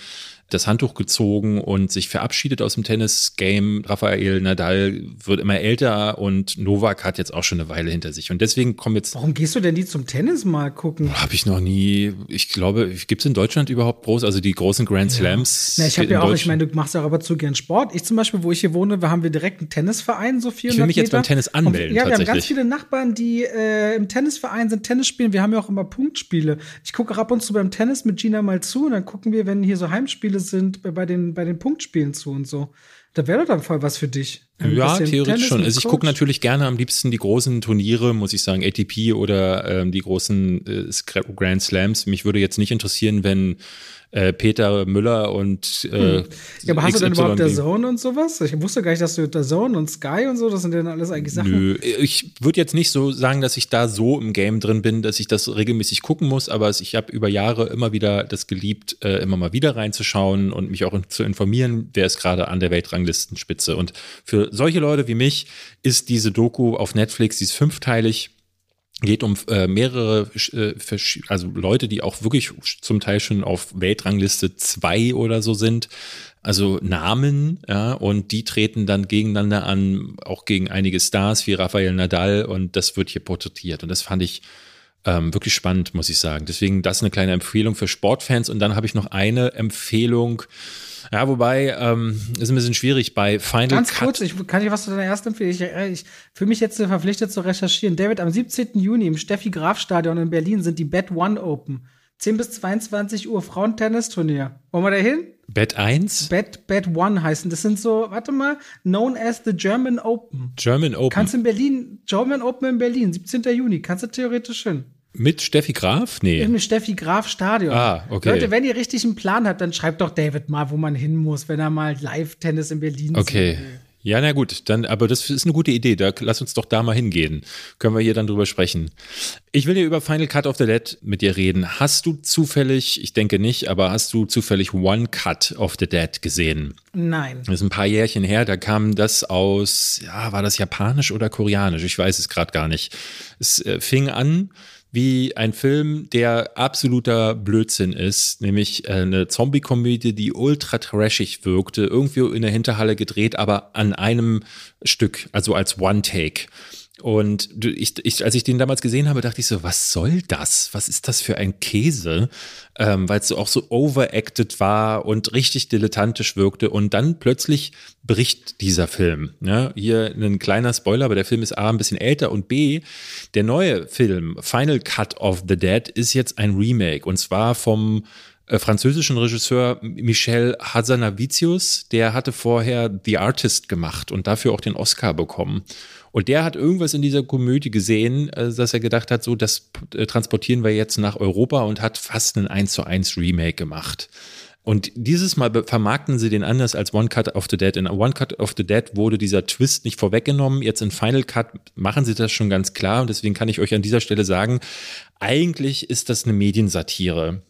das Handtuch gezogen und sich verabschiedet aus dem Tennis-Game. Rafael Nadal wird immer älter und Novak hat jetzt auch schon eine Weile hinter sich. Und deswegen kommen jetzt Warum gehst du denn nie zum Tennis mal gucken? habe ich noch nie, ich glaube, gibt es in Deutschland überhaupt groß, also die großen Grand Slams? Na, ich habe ja auch, ich meine, du machst ja auch aber zu gern Sport. Ich zum Beispiel, wo ich hier wohne, wir haben wir direkt einen Tennisverein, so 400 Ich will mich jetzt Meter. beim Tennis anmelden, Und, ja, wir haben ganz viele Nachbarn, die äh, im Tennisverein sind, Tennis spielen. Wir haben ja auch immer Punktspiele. Ich gucke auch ab und zu beim Tennis mit Gina mal zu und dann gucken wir, wenn hier so Heimspiele sind, bei den, bei den Punktspielen zu und so. Da wäre doch dann voll was für dich. Ein Ja, theoretisch Tennis schon. Also ich gucke natürlich gerne am liebsten die großen Turniere, muss ich sagen, ATP oder ähm, die großen äh, Grand Slams. Mich würde jetzt nicht interessieren, wenn äh, Peter Müller und äh, Ja, aber hast du denn XY überhaupt der Zone und sowas? Ich wusste gar nicht, dass du der Zone und Sky und so, das sind ja dann alles eigentlich Sachen. Nö, ich würde jetzt nicht so sagen, dass ich da so im Game drin bin, dass ich das regelmäßig gucken muss, aber ich habe über Jahre immer wieder das geliebt, äh, immer mal wieder reinzuschauen und mich auch in, zu informieren, wer ist gerade an der Weltranglistenspitze. Und für solche Leute wie mich ist diese Doku auf Netflix, die ist fünfteilig, geht um äh, mehrere, äh, also Leute, die auch wirklich zum Teil schon auf Weltrangliste zwei oder so sind. Also Namen, ja, und die treten dann gegeneinander an, auch gegen einige Stars wie Rafael Nadal und das wird hier porträtiert. Und das fand ich ähm, wirklich spannend, muss ich sagen. Deswegen das eine kleine Empfehlung für Sportfans. Und dann habe ich noch eine Empfehlung. Ja, wobei, ähm, ist ein bisschen schwierig bei Final Ganz Cut. kurz, ich kann ich was zu deiner ersten empfehlen. Ich, äh, ich fühle mich jetzt verpflichtet zu recherchieren. David, am 17. Juni im Steffi Graf Stadion in Berlin sind die Bet One Open. 10 bis 22 Uhr Frauentennisturnier. Wollen wir da hin? Bet 1, Bet, Bet One heißen. Das sind so, warte mal, known as the German Open. German Open. Kannst in Berlin, German Open in Berlin, 17. Juni, kannst du theoretisch hin. Mit Steffi Graf? Nee. Im Steffi Graf Stadion. Ah, okay. Leute, wenn ihr richtig einen Plan habt, dann schreibt doch David mal, wo man hin muss, wenn er mal Live-Tennis in Berlin Okay. will. Ja, na gut, dann, aber das ist eine gute Idee. Da lass uns doch da mal hingehen. Können wir hier dann drüber sprechen. Ich will hier über Final Cut of the Dead mit dir reden. Hast du zufällig, ich denke nicht, aber hast du zufällig One Cut of the Dead gesehen? Nein. Das ist ein paar Jährchen her, da kam das aus, ja, war das japanisch oder koreanisch? Ich weiß es gerade gar nicht. Es äh, fing an wie ein Film, der absoluter Blödsinn ist, nämlich äh, eine Zombie-Komödie, die ultra trashig wirkte, irgendwie in der Hinterhalle gedreht, aber an einem Stück, also als One-Take. Und ich, ich, als ich den damals gesehen habe, dachte ich so, was soll das? Was ist das für ein Käse? Ähm, Weil es so auch so overacted war und richtig dilettantisch wirkte. Und dann plötzlich bricht dieser Film. Ja, hier ein kleiner Spoiler, aber der Film ist A, ein bisschen älter und B, der neue Film, Final Cut of the Dead, ist jetzt ein Remake. Und zwar vom äh, französischen Regisseur Michel Hazanavicius, der hatte vorher The Artist gemacht und dafür auch den Oscar bekommen. Und der hat irgendwas in dieser Komödie gesehen, äh, dass er gedacht hat, so, das äh, transportieren wir jetzt nach Europa und hat fast einen 1 zu 1 Remake gemacht. Und dieses Mal vermarkten sie den anders als One Cut of the Dead. In One Cut of the Dead wurde dieser Twist nicht vorweggenommen. Jetzt in Final Cut machen sie das schon ganz klar. Und deswegen kann ich euch an dieser Stelle sagen, eigentlich ist das eine Mediensatire.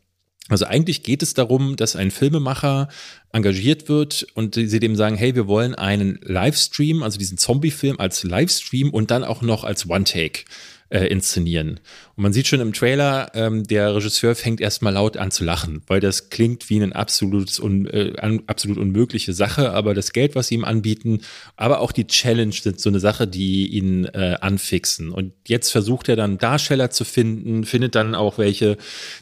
Also eigentlich geht es darum, dass ein Filmemacher engagiert wird und sie dem sagen, hey, wir wollen einen Livestream, also diesen Zombie-Film als Livestream und dann auch noch als One-Take äh, inszenieren. Und man sieht schon im Trailer, ähm, der Regisseur fängt erstmal laut an zu lachen, weil das klingt wie eine absolut, un, äh, absolut unmögliche Sache, aber das Geld, was sie ihm anbieten, aber auch die Challenge sind so eine Sache, die ihn äh, anfixen. Und jetzt versucht er dann Darsteller zu finden, findet dann auch welche.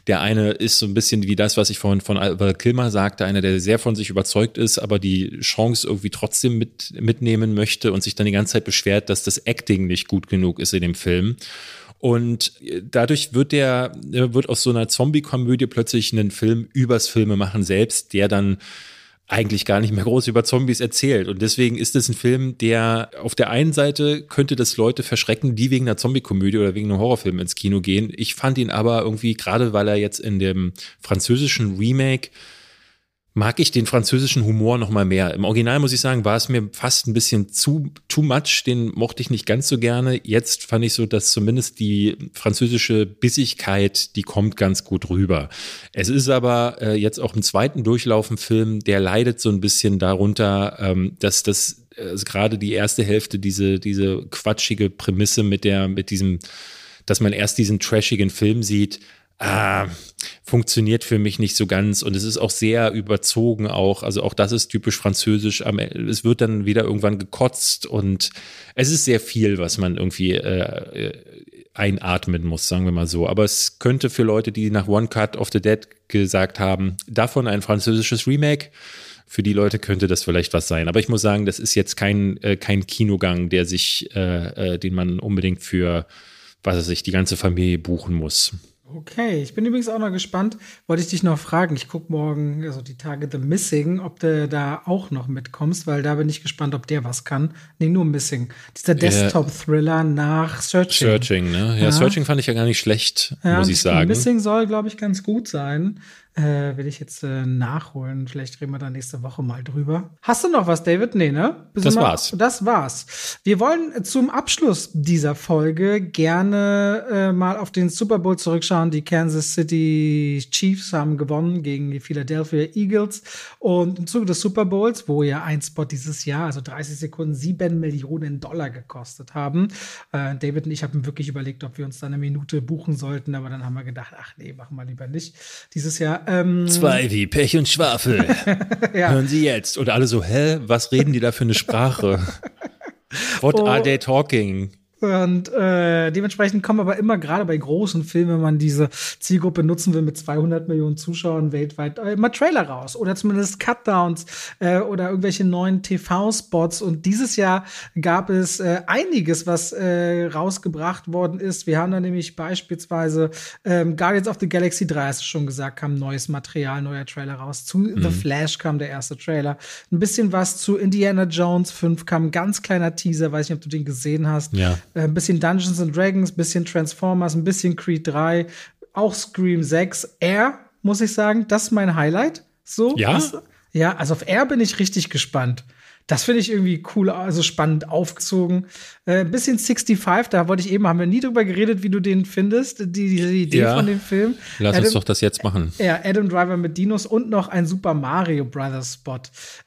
Der eine ist so ein bisschen wie das, was ich vorhin von Albert Kilmer sagte, einer, der sehr von sich überzeugt ist, aber die Chance irgendwie trotzdem mit, mitnehmen möchte und sich dann die ganze Zeit beschwert, dass das Acting nicht gut genug ist in dem Film. Und dadurch wird der, wird aus so einer Zombie-Komödie plötzlich einen Film übers Filme machen selbst, der dann eigentlich gar nicht mehr groß über Zombies erzählt. Und deswegen ist es ein Film, der auf der einen Seite könnte das Leute verschrecken, die wegen einer Zombie-Komödie oder wegen einem Horrorfilm ins Kino gehen. Ich fand ihn aber irgendwie, gerade weil er jetzt in dem französischen Remake mag ich den französischen Humor noch mal mehr. Im Original muss ich sagen, war es mir fast ein bisschen zu too much, den mochte ich nicht ganz so gerne. Jetzt fand ich so, dass zumindest die französische Bissigkeit, die kommt ganz gut rüber. Es ist aber äh, jetzt auch im zweiten Durchlauf ein Film, der leidet so ein bisschen darunter, ähm, dass das also gerade die erste Hälfte diese diese quatschige Prämisse mit der mit diesem dass man erst diesen trashigen Film sieht, äh, funktioniert für mich nicht so ganz und es ist auch sehr überzogen auch, also auch das ist typisch französisch, es wird dann wieder irgendwann gekotzt und es ist sehr viel, was man irgendwie äh, einatmen muss, sagen wir mal so, aber es könnte für Leute, die nach One Cut of the Dead gesagt haben, davon ein französisches Remake, für die Leute könnte das vielleicht was sein. Aber ich muss sagen, das ist jetzt kein, äh, kein Kinogang, der sich, äh, äh, den man unbedingt für, was weiß ich, die ganze Familie buchen muss. Okay, ich bin übrigens auch noch gespannt. Wollte ich dich noch fragen. Ich gucke morgen, also die Tage The Missing, ob du da auch noch mitkommst, weil da bin ich gespannt, ob der was kann. Nee, nur Missing. Dieser Desktop-Thriller nach Searching. Searching, ne? Ja, ja, Searching fand ich ja gar nicht schlecht, ja, muss ich sagen. Missing soll, glaube ich, ganz gut sein. Äh, will ich jetzt äh, nachholen. Vielleicht reden wir da nächste Woche mal drüber. Hast du noch was, David? Nee, ne? Bist das war's. Das war's. Wir wollen zum Abschluss dieser Folge gerne äh, mal auf den Super Bowl zurückschauen. Die Kansas City Chiefs haben gewonnen gegen die Philadelphia Eagles. Und im Zuge des Super Bowls, wo ja ein Spot dieses Jahr, also 30 Sekunden, 7 Millionen Dollar gekostet haben. Äh, David und ich haben wirklich überlegt, ob wir uns da eine Minute buchen sollten, aber dann haben wir gedacht, ach nee, machen wir lieber nicht. Dieses Jahr ähm, Zwei wie Pech und Schwafel. ja. Hören Sie jetzt. Und alle so, hä, was reden die da für eine Sprache? What oh. are they talking? Und äh, dementsprechend kommen aber immer gerade bei großen Filmen, wenn man diese Zielgruppe nutzen will mit 200 Millionen Zuschauern weltweit, äh, immer Trailer raus oder zumindest Cutdowns äh, oder irgendwelche neuen TV-Spots. Und dieses Jahr gab es äh, einiges, was äh, rausgebracht worden ist. Wir haben da nämlich beispielsweise ähm, Guardians of the Galaxy 3, hast du schon gesagt, kam neues Material, neuer Trailer raus. Zu mhm. The Flash kam der erste Trailer. Ein bisschen was zu Indiana Jones 5 kam ein ganz kleiner Teaser, weiß nicht, ob du den gesehen hast. Ja ein bisschen Dungeons and Dragons, ein bisschen Transformers, ein bisschen Creed 3, auch Scream 6. Air, muss ich sagen, das ist mein Highlight. So. Ja. Ja, also auf Air bin ich richtig gespannt. Das finde ich irgendwie cool, also spannend aufgezogen. Äh, bisschen 65, da wollte ich eben, haben wir nie drüber geredet, wie du den findest, die, diese Idee ja. von dem Film. Lass Adam, uns doch das jetzt machen. Ja, Adam Driver mit Dinos und noch ein Super Mario Brothers Spot.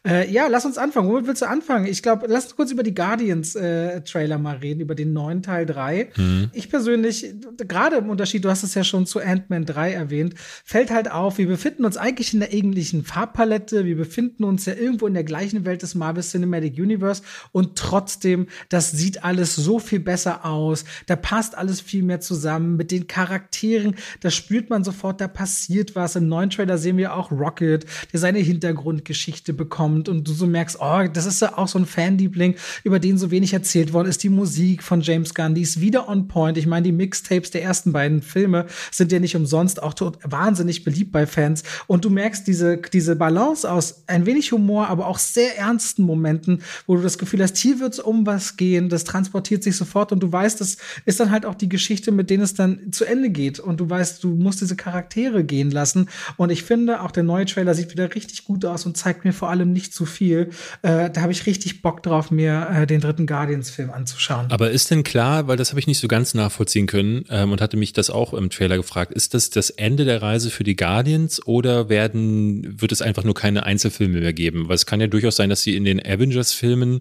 Äh, ja, lass uns anfangen. Womit willst du anfangen? Ich glaube, lass uns kurz über die Guardians äh, Trailer mal reden, über den neuen Teil 3. Mhm. Ich persönlich, gerade im Unterschied, du hast es ja schon zu Ant-Man 3 erwähnt, fällt halt auf, wir befinden uns eigentlich in der ähnlichen Farbpalette, wir befinden uns ja irgendwo in der gleichen Welt des Marvel Cinematic Universe und trotzdem, das sieht alles so viel besser aus, da passt alles viel mehr zusammen mit den Charakteren, da spürt man sofort, da passiert was. Im neuen Trailer sehen wir auch Rocket, der seine Hintergrundgeschichte bekommt und du so merkst, oh, das ist ja auch so ein Fanliebling, über den so wenig erzählt worden ist. Die Musik von James Gunn, die ist wieder on point. Ich meine, die Mixtapes der ersten beiden Filme sind ja nicht umsonst auch wahnsinnig beliebt bei Fans und du merkst diese, diese Balance aus ein wenig Humor, aber auch sehr ernsten Momenten Momenten, wo du das Gefühl hast, hier wird's um was gehen, das transportiert sich sofort und du weißt, das ist dann halt auch die Geschichte, mit denen es dann zu Ende geht und du weißt, du musst diese Charaktere gehen lassen und ich finde, auch der neue Trailer sieht wieder richtig gut aus und zeigt mir vor allem nicht zu viel. Äh, da habe ich richtig Bock drauf, mir äh, den dritten Guardians-Film anzuschauen. Aber ist denn klar, weil das habe ich nicht so ganz nachvollziehen können ähm, und hatte mich das auch im Trailer gefragt, ist das das Ende der Reise für die Guardians oder werden, wird es einfach nur keine Einzelfilme mehr geben? Weil es kann ja durchaus sein, dass sie in den Avengers-Filmen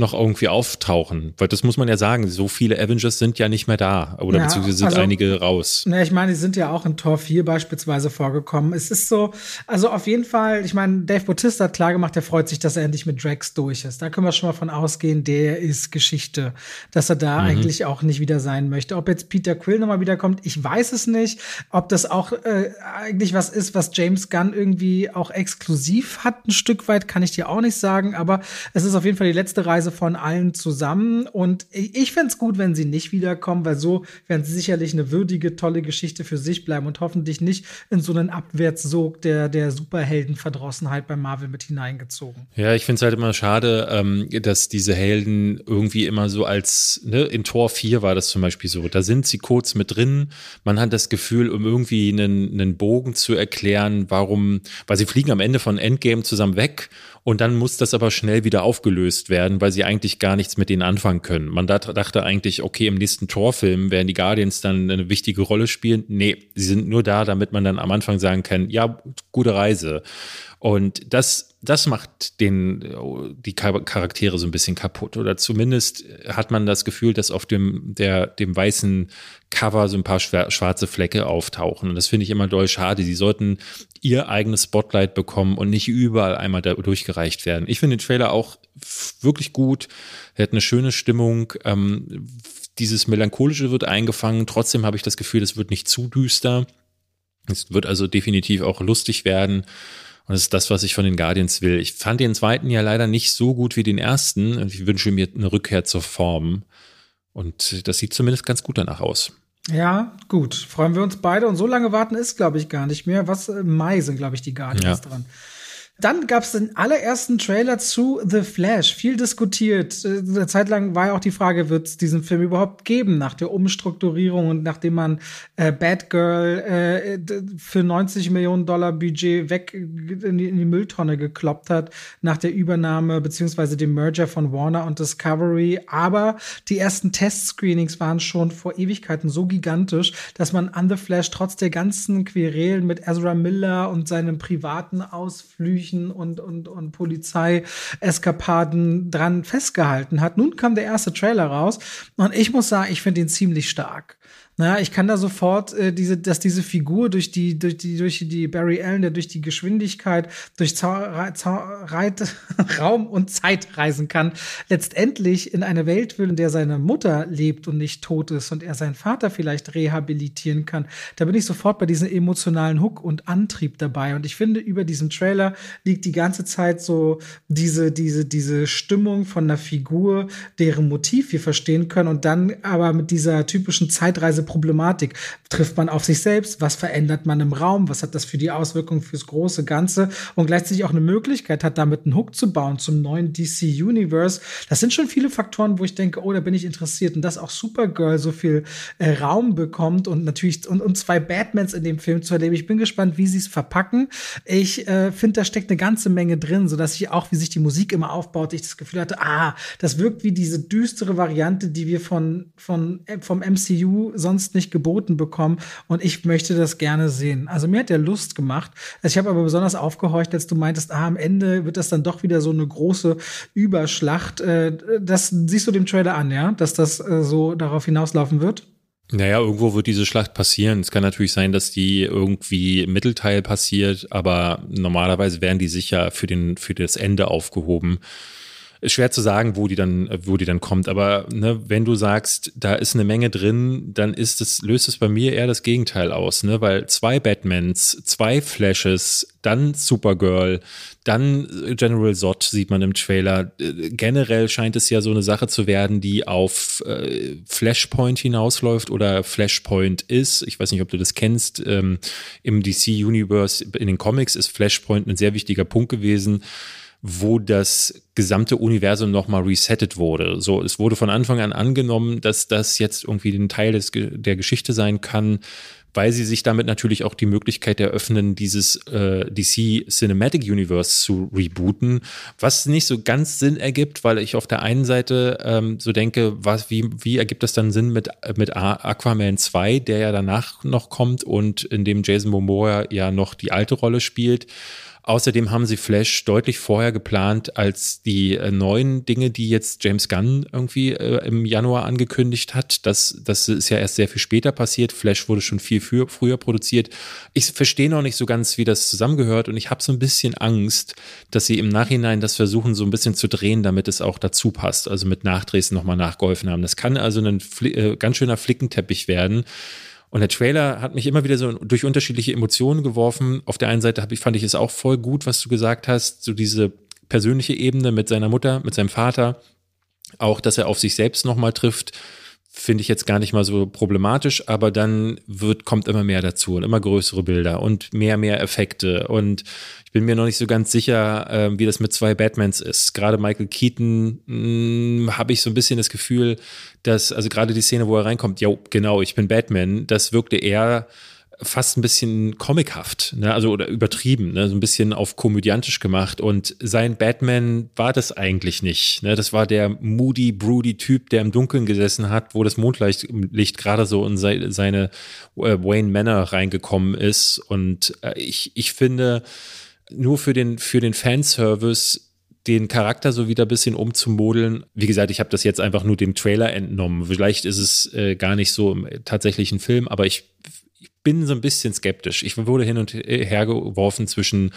noch irgendwie auftauchen. Weil das muss man ja sagen, so viele Avengers sind ja nicht mehr da. Oder ja, beziehungsweise sind also, einige raus. Na, ich meine, die sind ja auch in Tor 4 beispielsweise vorgekommen. Es ist so, also auf jeden Fall, ich meine, Dave Bautista hat klargemacht, er freut sich, dass er endlich mit Drax durch ist. Da können wir schon mal von ausgehen, der ist Geschichte. Dass er da mhm. eigentlich auch nicht wieder sein möchte. Ob jetzt Peter Quill nochmal wiederkommt, ich weiß es nicht. Ob das auch äh, eigentlich was ist, was James Gunn irgendwie auch exklusiv hat, ein Stück weit, kann ich dir auch nicht sagen. Aber es ist auf jeden Fall die letzte Reise Reise von allen zusammen. Und ich fände es gut, wenn sie nicht wiederkommen, weil so werden sie sicherlich eine würdige, tolle Geschichte für sich bleiben und hoffentlich nicht in so einen Abwärtssog der, der Superheldenverdrossenheit bei Marvel mit hineingezogen. Ja, ich finde es halt immer schade, ähm, dass diese Helden irgendwie immer so als, ne, in Tor 4 war das zum Beispiel so, da sind sie kurz mit drin. Man hat das Gefühl, um irgendwie einen, einen Bogen zu erklären, warum, weil sie fliegen am Ende von Endgame zusammen weg und dann muss das aber schnell wieder aufgelöst werden, weil sie eigentlich gar nichts mit denen anfangen können. Man dachte eigentlich, okay, im nächsten Torfilm werden die Guardians dann eine wichtige Rolle spielen. Nee, sie sind nur da, damit man dann am Anfang sagen kann, ja, gute Reise. Und das, das macht den, die Charaktere so ein bisschen kaputt. Oder zumindest hat man das Gefühl, dass auf dem, der, dem weißen Cover so ein paar schwarze Flecke auftauchen. Und das finde ich immer doll schade. Sie sollten ihr eigenes Spotlight bekommen und nicht überall einmal da durchgereicht werden. Ich finde den Trailer auch wirklich gut. Er hat eine schöne Stimmung. Ähm, dieses Melancholische wird eingefangen. Trotzdem habe ich das Gefühl, es wird nicht zu düster. Es wird also definitiv auch lustig werden. Und das ist das, was ich von den Guardians will. Ich fand den zweiten ja leider nicht so gut wie den ersten. Ich wünsche mir eine Rückkehr zur Form. Und das sieht zumindest ganz gut danach aus. Ja, gut. Freuen wir uns beide. Und so lange warten ist, glaube ich, gar nicht mehr. Was im Mai sind, glaube ich, die Guardians ja. dran. Dann gab es den allerersten Trailer zu The Flash, viel diskutiert. Äh, eine Zeit lang war ja auch die Frage, wird es diesen Film überhaupt geben nach der Umstrukturierung und nachdem man äh, Batgirl äh, für 90 Millionen Dollar Budget weg in die, in die, Mülltonne gekloppt hat nach der Übernahme beziehungsweise dem Merger von Warner und Discovery. Aber die ersten Test-Screenings waren schon vor Ewigkeiten so gigantisch, dass man an The Flash trotz der ganzen Querelen mit Ezra Miller und seinen privaten Ausflügen Verbrechen und, und, und Polizeieskapaden dran festgehalten hat. Nun kam der erste Trailer raus und ich muss sagen, ich finde ihn ziemlich stark. Na, ich kann da sofort äh, diese, dass diese Figur durch die, durch die, durch die Barry Allen, der durch die Geschwindigkeit, durch Zau Zau Reit Raum und Zeit reisen kann, letztendlich in eine Welt will, in der seine Mutter lebt und nicht tot ist und er seinen Vater vielleicht rehabilitieren kann. Da bin ich sofort bei diesem emotionalen Hook und Antrieb dabei. Und ich finde, über diesem Trailer liegt die ganze Zeit so diese, diese, diese Stimmung von einer Figur, deren Motiv wir verstehen können und dann aber mit dieser typischen Zeitreise Problematik. Trifft man auf sich selbst? Was verändert man im Raum? Was hat das für die Auswirkungen fürs große Ganze? Und gleichzeitig auch eine Möglichkeit hat, damit einen Hook zu bauen zum neuen DC Universe. Das sind schon viele Faktoren, wo ich denke, oh, da bin ich interessiert. Und dass auch Supergirl so viel äh, Raum bekommt und natürlich und, und zwei Batmans in dem Film zu erleben. Ich bin gespannt, wie sie es verpacken. Ich äh, finde, da steckt eine ganze Menge drin, so dass ich auch, wie sich die Musik immer aufbaut, ich das Gefühl hatte, ah, das wirkt wie diese düstere Variante, die wir von, von äh, vom MCU sonst sonst nicht geboten bekommen und ich möchte das gerne sehen. Also mir hat der Lust gemacht. Also ich habe aber besonders aufgehorcht, als du meintest, ah, am Ende wird das dann doch wieder so eine große Überschlacht. Äh, das siehst du dem Trailer an, ja, dass das äh, so darauf hinauslaufen wird? Naja, irgendwo wird diese Schlacht passieren. Es kann natürlich sein, dass die irgendwie im Mittelteil passiert, aber normalerweise werden die sicher für den, für das Ende aufgehoben. Ist schwer zu sagen, wo die dann, wo die dann kommt. Aber ne, wenn du sagst, da ist eine Menge drin, dann ist es, löst es bei mir eher das Gegenteil aus, ne? Weil zwei Batmans, zwei Flashes, dann Supergirl, dann General Zod sieht man im Trailer. Generell scheint es ja so eine Sache zu werden, die auf äh, Flashpoint hinausläuft oder Flashpoint ist. Ich weiß nicht, ob du das kennst. Ähm, Im DC Universe, in den Comics ist Flashpoint ein sehr wichtiger Punkt gewesen wo das gesamte Universum nochmal resettet wurde. So, es wurde von Anfang an angenommen, dass das jetzt irgendwie ein Teil des, der Geschichte sein kann, weil sie sich damit natürlich auch die Möglichkeit eröffnen, dieses äh, DC Cinematic Universe zu rebooten, was nicht so ganz Sinn ergibt, weil ich auf der einen Seite ähm, so denke, was, wie, wie ergibt das dann Sinn mit, mit Aquaman 2, der ja danach noch kommt und in dem Jason Momoa ja noch die alte Rolle spielt. Außerdem haben sie Flash deutlich vorher geplant als die äh, neuen Dinge, die jetzt James Gunn irgendwie äh, im Januar angekündigt hat. Das, das ist ja erst sehr viel später passiert. Flash wurde schon viel früher, früher produziert. Ich verstehe noch nicht so ganz, wie das zusammengehört und ich habe so ein bisschen Angst, dass sie im Nachhinein das versuchen, so ein bisschen zu drehen, damit es auch dazu passt. Also mit Nachdrehs nochmal nachgeholfen haben. Das kann also ein äh, ganz schöner Flickenteppich werden. Und der Trailer hat mich immer wieder so durch unterschiedliche Emotionen geworfen. Auf der einen Seite ich, fand ich es auch voll gut, was du gesagt hast, so diese persönliche Ebene mit seiner Mutter, mit seinem Vater. Auch, dass er auf sich selbst nochmal trifft, finde ich jetzt gar nicht mal so problematisch, aber dann wird, kommt immer mehr dazu und immer größere Bilder und mehr, mehr Effekte und ich bin mir noch nicht so ganz sicher, äh, wie das mit zwei Batmans ist. Gerade Michael Keaton hm, habe ich so ein bisschen das Gefühl, dass, also gerade die Szene, wo er reinkommt, ja, genau, ich bin Batman, das wirkte eher fast ein bisschen comichaft, ne? also oder übertrieben, ne? so ein bisschen auf komödiantisch gemacht. Und sein Batman war das eigentlich nicht. Ne? Das war der moody, broody Typ, der im Dunkeln gesessen hat, wo das Mondlicht Licht gerade so in seine äh, Wayne Manor reingekommen ist. Und äh, ich, ich finde, nur für den, für den Fanservice den Charakter so wieder ein bisschen umzumodeln. Wie gesagt, ich habe das jetzt einfach nur dem Trailer entnommen. Vielleicht ist es äh, gar nicht so im tatsächlichen Film, aber ich bin so ein bisschen skeptisch. Ich wurde hin und her geworfen zwischen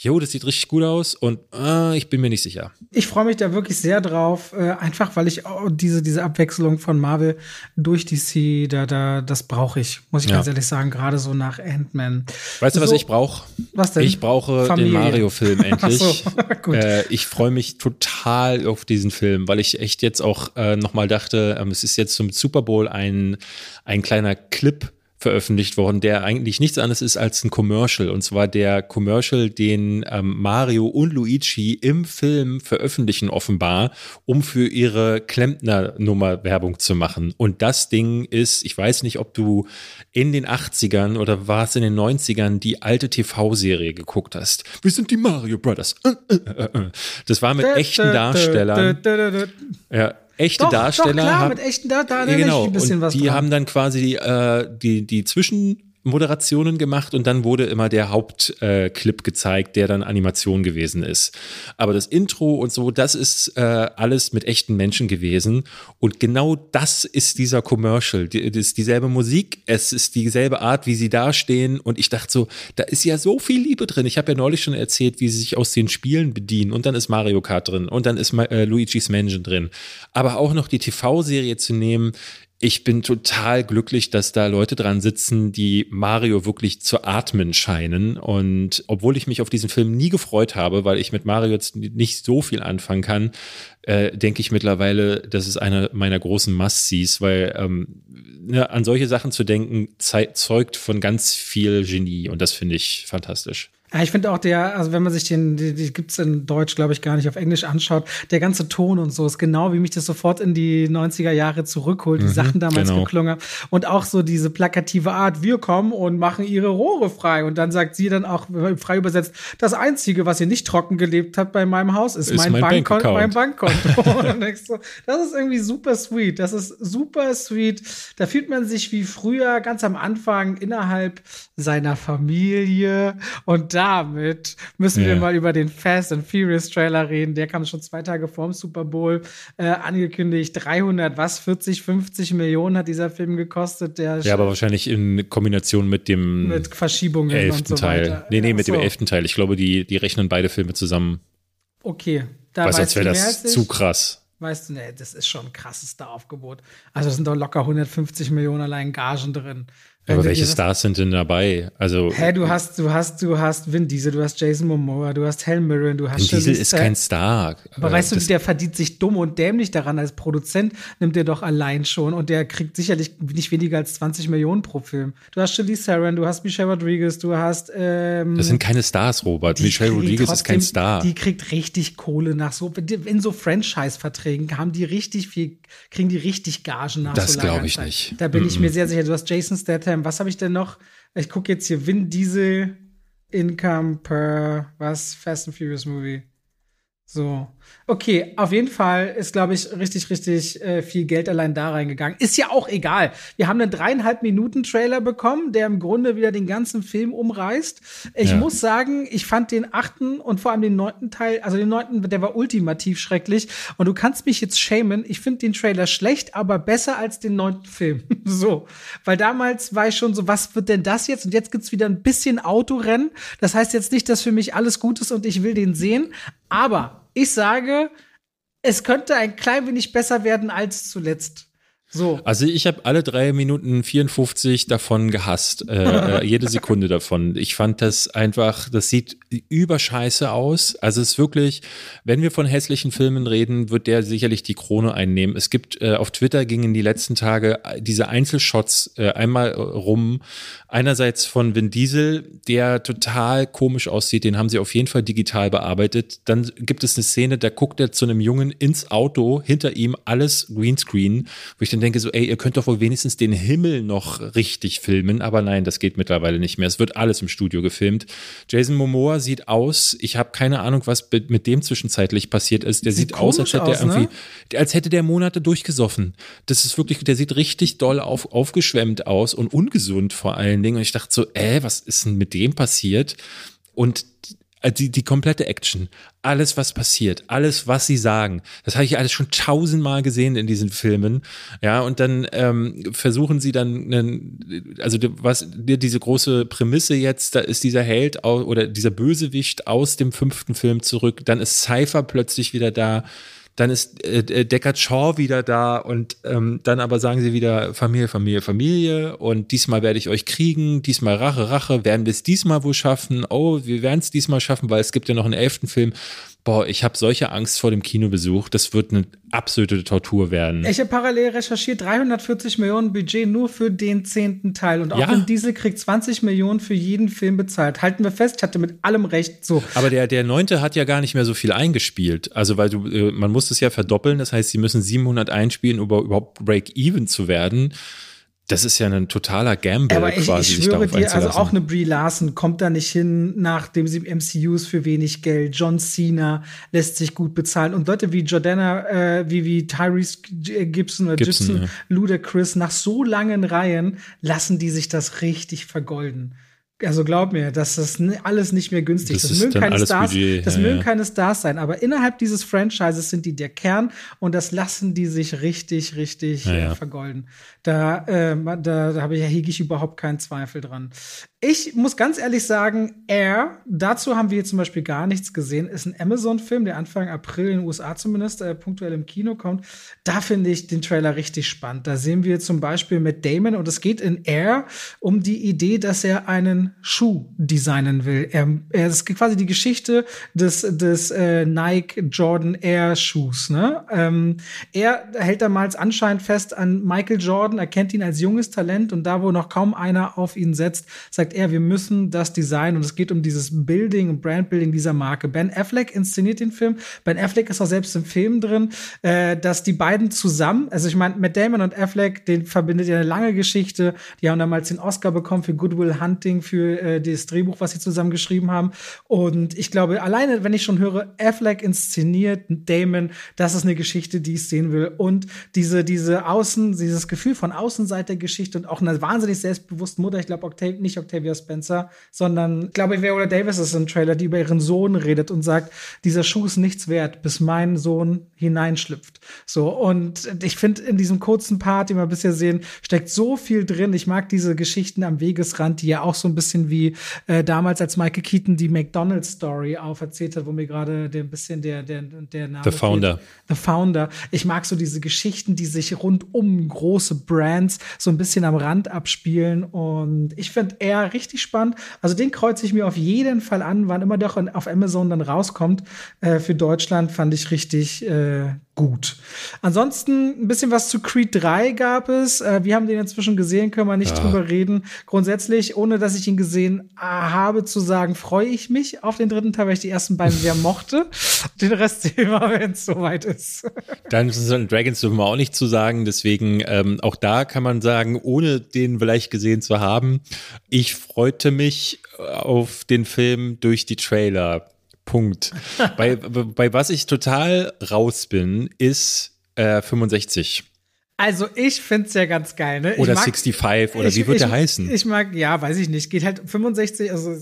jo, das sieht richtig gut aus und äh, ich bin mir nicht sicher. Ich freue mich da wirklich sehr drauf, äh, einfach weil ich auch diese, diese Abwechslung von Marvel durch DC, da, da, das brauche ich, muss ich ja. ganz ehrlich sagen, gerade so nach Ant-Man. Weißt du, was ich brauche? Was denn? Ich brauche Familie. den Mario-Film endlich. so, äh, ich freue mich total auf diesen Film, weil ich echt jetzt auch äh, nochmal dachte, ähm, es ist jetzt zum Super Bowl ein, ein kleiner Clip veröffentlicht worden, der eigentlich nichts anderes ist als ein Commercial. Und zwar der Commercial, den ähm, Mario und Luigi im Film veröffentlichen, offenbar, um für ihre Klempner-Nummer Werbung zu machen. Und das Ding ist, ich weiß nicht, ob du in den 80ern oder war es in den 90ern die alte TV-Serie geguckt hast. Wir sind die Mario Brothers. Äh, äh, äh, das war mit echten Darstellern. Ja, echte doch, Darsteller. Doch, klar, haben, mit echten Darstellern, da ja, genau. ein bisschen und was Die dran. haben dann quasi äh, die, die Zwischen Moderationen gemacht und dann wurde immer der Hauptclip äh, gezeigt, der dann Animation gewesen ist. Aber das Intro und so, das ist äh, alles mit echten Menschen gewesen. Und genau das ist dieser Commercial. Die, das ist dieselbe Musik, es ist dieselbe Art, wie sie dastehen. Und ich dachte so, da ist ja so viel Liebe drin. Ich habe ja neulich schon erzählt, wie sie sich aus den Spielen bedienen. Und dann ist Mario Kart drin und dann ist äh, Luigi's Mansion drin. Aber auch noch die TV-Serie zu nehmen, ich bin total glücklich, dass da Leute dran sitzen, die Mario wirklich zu atmen scheinen. Und obwohl ich mich auf diesen Film nie gefreut habe, weil ich mit Mario jetzt nicht so viel anfangen kann, äh, denke ich mittlerweile, das ist einer meiner großen Must-Sees, weil ähm, ne, an solche Sachen zu denken, zeugt von ganz viel Genie. Und das finde ich fantastisch. Ja, ich finde auch der, also wenn man sich den, die, die gibt's in Deutsch, glaube ich, gar nicht auf Englisch anschaut, der ganze Ton und so ist genau, wie mich das sofort in die 90er Jahre zurückholt, die mhm, Sachen damals genau. geklungen Und auch so diese plakative Art, wir kommen und machen ihre Rohre frei. Und dann sagt sie dann auch frei übersetzt, das Einzige, was ihr nicht trocken gelebt habt bei meinem Haus, ist, ist mein, mein, Bankkonto. Mein Bankkonto. und denkst du, das ist irgendwie super sweet. Das ist super sweet. Da fühlt man sich wie früher ganz am Anfang innerhalb seiner Familie und damit müssen ja. wir mal über den Fast and Furious Trailer reden. Der kam schon zwei Tage vorm Super Bowl äh, angekündigt. 300, was? 40, 50 Millionen hat dieser Film gekostet. Der ja, aber wahrscheinlich in Kombination mit dem mit Verschiebungen elften und so Teil. weiter. Nee, nee, mit so. dem elften Teil. Ich glaube, die, die rechnen beide Filme zusammen. Okay. Da Was, als wäre das zu krass. Weißt du, nee, das ist schon ein krasses Aufgebot. Also, da sind doch locker 150 Millionen allein Gagen drin. Aber welche das- Stars sind denn dabei? Also Hä, du hast, du hast, du hast Vin Diesel, du hast Jason Momoa, du hast Helen Mirren, du hast Vin Diesel ist kein Star. Aber Äh, weißt du, der verdient sich dumm und dämlich daran. Als Produzent nimmt er doch allein schon und der kriegt sicherlich nicht weniger als 20 Millionen pro Film. Du hast Charlize Theron, du hast Michelle Rodriguez, du hast ähm, das sind keine Stars, Robert. Michelle Rodriguez ist kein trotzdem- Star. Die kriegt richtig Kohle nach so in so Franchise-Verträgen haben die richtig viel, kriegen die richtig Gagen nach Das so langer glaub ich Zeit. nicht. Da bin ich mir sehr sicher. Du hast Jason Statham. Was habe ich denn noch? Ich gucke jetzt hier Vin Diesel Income per was Fast and Furious Movie. So. Okay, auf jeden Fall ist, glaube ich, richtig, richtig äh, viel Geld allein da reingegangen. Ist ja auch egal. Wir haben einen dreieinhalb Minuten Trailer bekommen, der im Grunde wieder den ganzen Film umreißt. Ich Ja. muss sagen, ich fand den achten und vor allem den neunten Teil, also den neunten, der war ultimativ schrecklich. Und du kannst mich jetzt schämen. Ich finde den Trailer schlecht, aber besser als den neunten Film. so. Weil damals war ich schon so, was wird denn das jetzt? Und jetzt gibt's wieder ein bisschen Autorennen. Das heißt jetzt nicht, dass für mich alles gut ist und ich will den sehen. Aber ich sage, es könnte ein klein wenig besser werden als zuletzt. So. Also ich habe alle drei Minuten 54 davon gehasst. Äh, äh, jede Sekunde davon. Ich fand das einfach, das sieht überscheiße aus. Also es ist wirklich, wenn wir von hässlichen Filmen reden, wird der sicherlich die Krone einnehmen. Es gibt äh, auf Twitter gingen die letzten Tage äh, diese Einzelshots äh, einmal äh, rum. Einerseits von Vin Diesel, der total komisch aussieht, den haben sie auf jeden Fall digital bearbeitet. Dann gibt es eine Szene, da guckt er zu einem Jungen ins Auto, hinter ihm alles Greenscreen, wo ich dann denke so, ey, ihr könnt doch wohl wenigstens den Himmel noch richtig filmen, aber nein, das geht mittlerweile nicht mehr. Es wird alles im Studio gefilmt. Jason Momoa sieht aus, ich habe keine Ahnung, was mit dem zwischenzeitlich passiert ist. Der Sieht sieht, aus, als hätte er aus, ne? irgendwie, als hätte der Monate durchgesoffen. Das ist wirklich, der sieht richtig doll auf, aufgeschwemmt aus und ungesund vor allen Dingen. Und ich dachte so, äh, was ist denn mit dem passiert? Und äh, die, die komplette Action, alles, was passiert, alles, was sie sagen, das habe ich alles schon tausendmal gesehen in diesen Filmen. Ja, und dann ähm, versuchen sie dann, einen, also was die- diese große Prämisse jetzt, da ist dieser Held oder dieser Bösewicht aus dem fünften Film zurück, dann ist Cypher plötzlich wieder da. Dann ist äh, äh, Deckard Shaw wieder da und ähm, dann aber sagen sie wieder Familie, Familie, Familie und diesmal werde ich euch kriegen, diesmal Rache, Rache, werden wir es diesmal wohl schaffen? Oh, wir werden es diesmal schaffen, weil es gibt ja noch einen elften Film. Boah, ich habe solche Angst vor dem Kinobesuch, das wird eine absolute Tortur werden. Ich habe parallel recherchiert, 340 Millionen Budget nur für den zehnten Teil. Und auch Ja. Diesel kriegt 20 Millionen für jeden Film bezahlt. Halten wir fest, ich hatte mit allem recht. So. Aber der, der neunte hat ja gar nicht mehr so viel eingespielt. Also, weil du, äh, man muss es ja verdoppeln. Das heißt, sie müssen 700 einspielen, um überhaupt Break-Even zu werden. Das ist ja ein totaler Gamble Aber ich, quasi, ich schwöre dir, also auch eine Brie Larson kommt da nicht hin, nachdem sie im MCU ist für wenig Geld. John Cena lässt sich gut bezahlen. Und Leute wie Jordana, äh, wie, wie Tyrese G- Gibson oder Gibson, Gibson, ja. Ludacris, nach so langen Reihen lassen die sich das richtig vergolden. Also glaub mir, das ist alles nicht mehr günstig. Das Das, mögen keine Stars, Budget, das ja, mögen ja. keine Stars sein, aber innerhalb dieses Franchises sind die der Kern und das lassen die sich richtig, richtig Ja, äh, ja. vergolden. Da, äh, da, da habe ich, hege ich überhaupt keinen Zweifel dran. Ich muss ganz ehrlich sagen, Air, dazu haben wir zum Beispiel gar nichts gesehen, ist ein Amazon-Film, der Anfang April in den USA zumindest äh, punktuell im Kino kommt. Da finde ich den Trailer richtig spannend. Da sehen wir zum Beispiel mit Damon und es geht in Air um die Idee, dass er einen Schuh designen will. Er, er ist quasi die Geschichte des, des äh, Nike Jordan Air Schuhs. Ne? Ähm, er hält damals anscheinend fest an Michael Jordan, erkennt ihn als junges Talent und da, wo noch kaum einer auf ihn setzt, sagt er, wir müssen das Design und es geht um dieses Building und Brandbuilding dieser Marke. Ben Affleck inszeniert den Film. Ben Affleck ist auch selbst im Film drin, äh, dass die beiden zusammen, also ich meine, Matt Damon und Affleck, den verbindet ja eine lange Geschichte. Die haben damals den Oscar bekommen für Goodwill Hunting, für äh, das Drehbuch, was sie zusammen geschrieben haben. Und ich glaube, alleine, wenn ich schon höre, Affleck inszeniert Damon, das ist eine Geschichte, die ich sehen will. Und diese, diese Außen, dieses Gefühl von Außenseitergeschichte und auch einer wahnsinnig selbstbewussten Mutter, ich glaube, Octavia, nicht Octavia Octavia Spencer, sondern ich glaube, Viola Davis ist im Trailer, die über ihren Sohn redet und sagt, dieser Schuh ist nichts wert, bis mein Sohn hineinschlüpft. So, und ich finde, in diesem kurzen Part, den wir bisher sehen, steckt so viel drin. Ich mag diese Geschichten am Wegesrand, die ja auch so ein bisschen wie äh, damals, als Michael Keaton die McDonald's-Story auferzählt hat, wo mir gerade ein bisschen der, der, der Name The Founder. Fehlt. The Founder. Ich mag so diese Geschichten, die sich rund um große Brands so ein bisschen am Rand abspielen. Und ich finde er richtig spannend. Also den kreuze ich mir auf jeden Fall an, wann immer doch auf Amazon dann rauskommt. Äh, für Deutschland fand ich richtig äh, gut. Ansonsten ein bisschen was zu Creed 3 gab es. Äh, wir haben den inzwischen gesehen, können wir nicht ja. drüber reden. Grundsätzlich, ohne dass ich ihn gesehen äh, habe, zu sagen, freue ich mich auf den dritten Teil, weil ich die ersten beiden sehr mochte. Den Rest sehen wir, wenn es soweit ist. Dungeons and Dragons dürfen wir auch nicht zu sagen. Deswegen, ähm, auch da kann man sagen, ohne den vielleicht gesehen zu haben, ich freute mich auf den Film durch die Trailer. Punkt. bei, bei was ich total raus bin, ist äh, 65. Also ich find's ja ganz geil, ne? Oder mag, 65 oder ich, wie wird ich, der heißen? Ich mag, ja, weiß ich nicht. Geht halt 65, also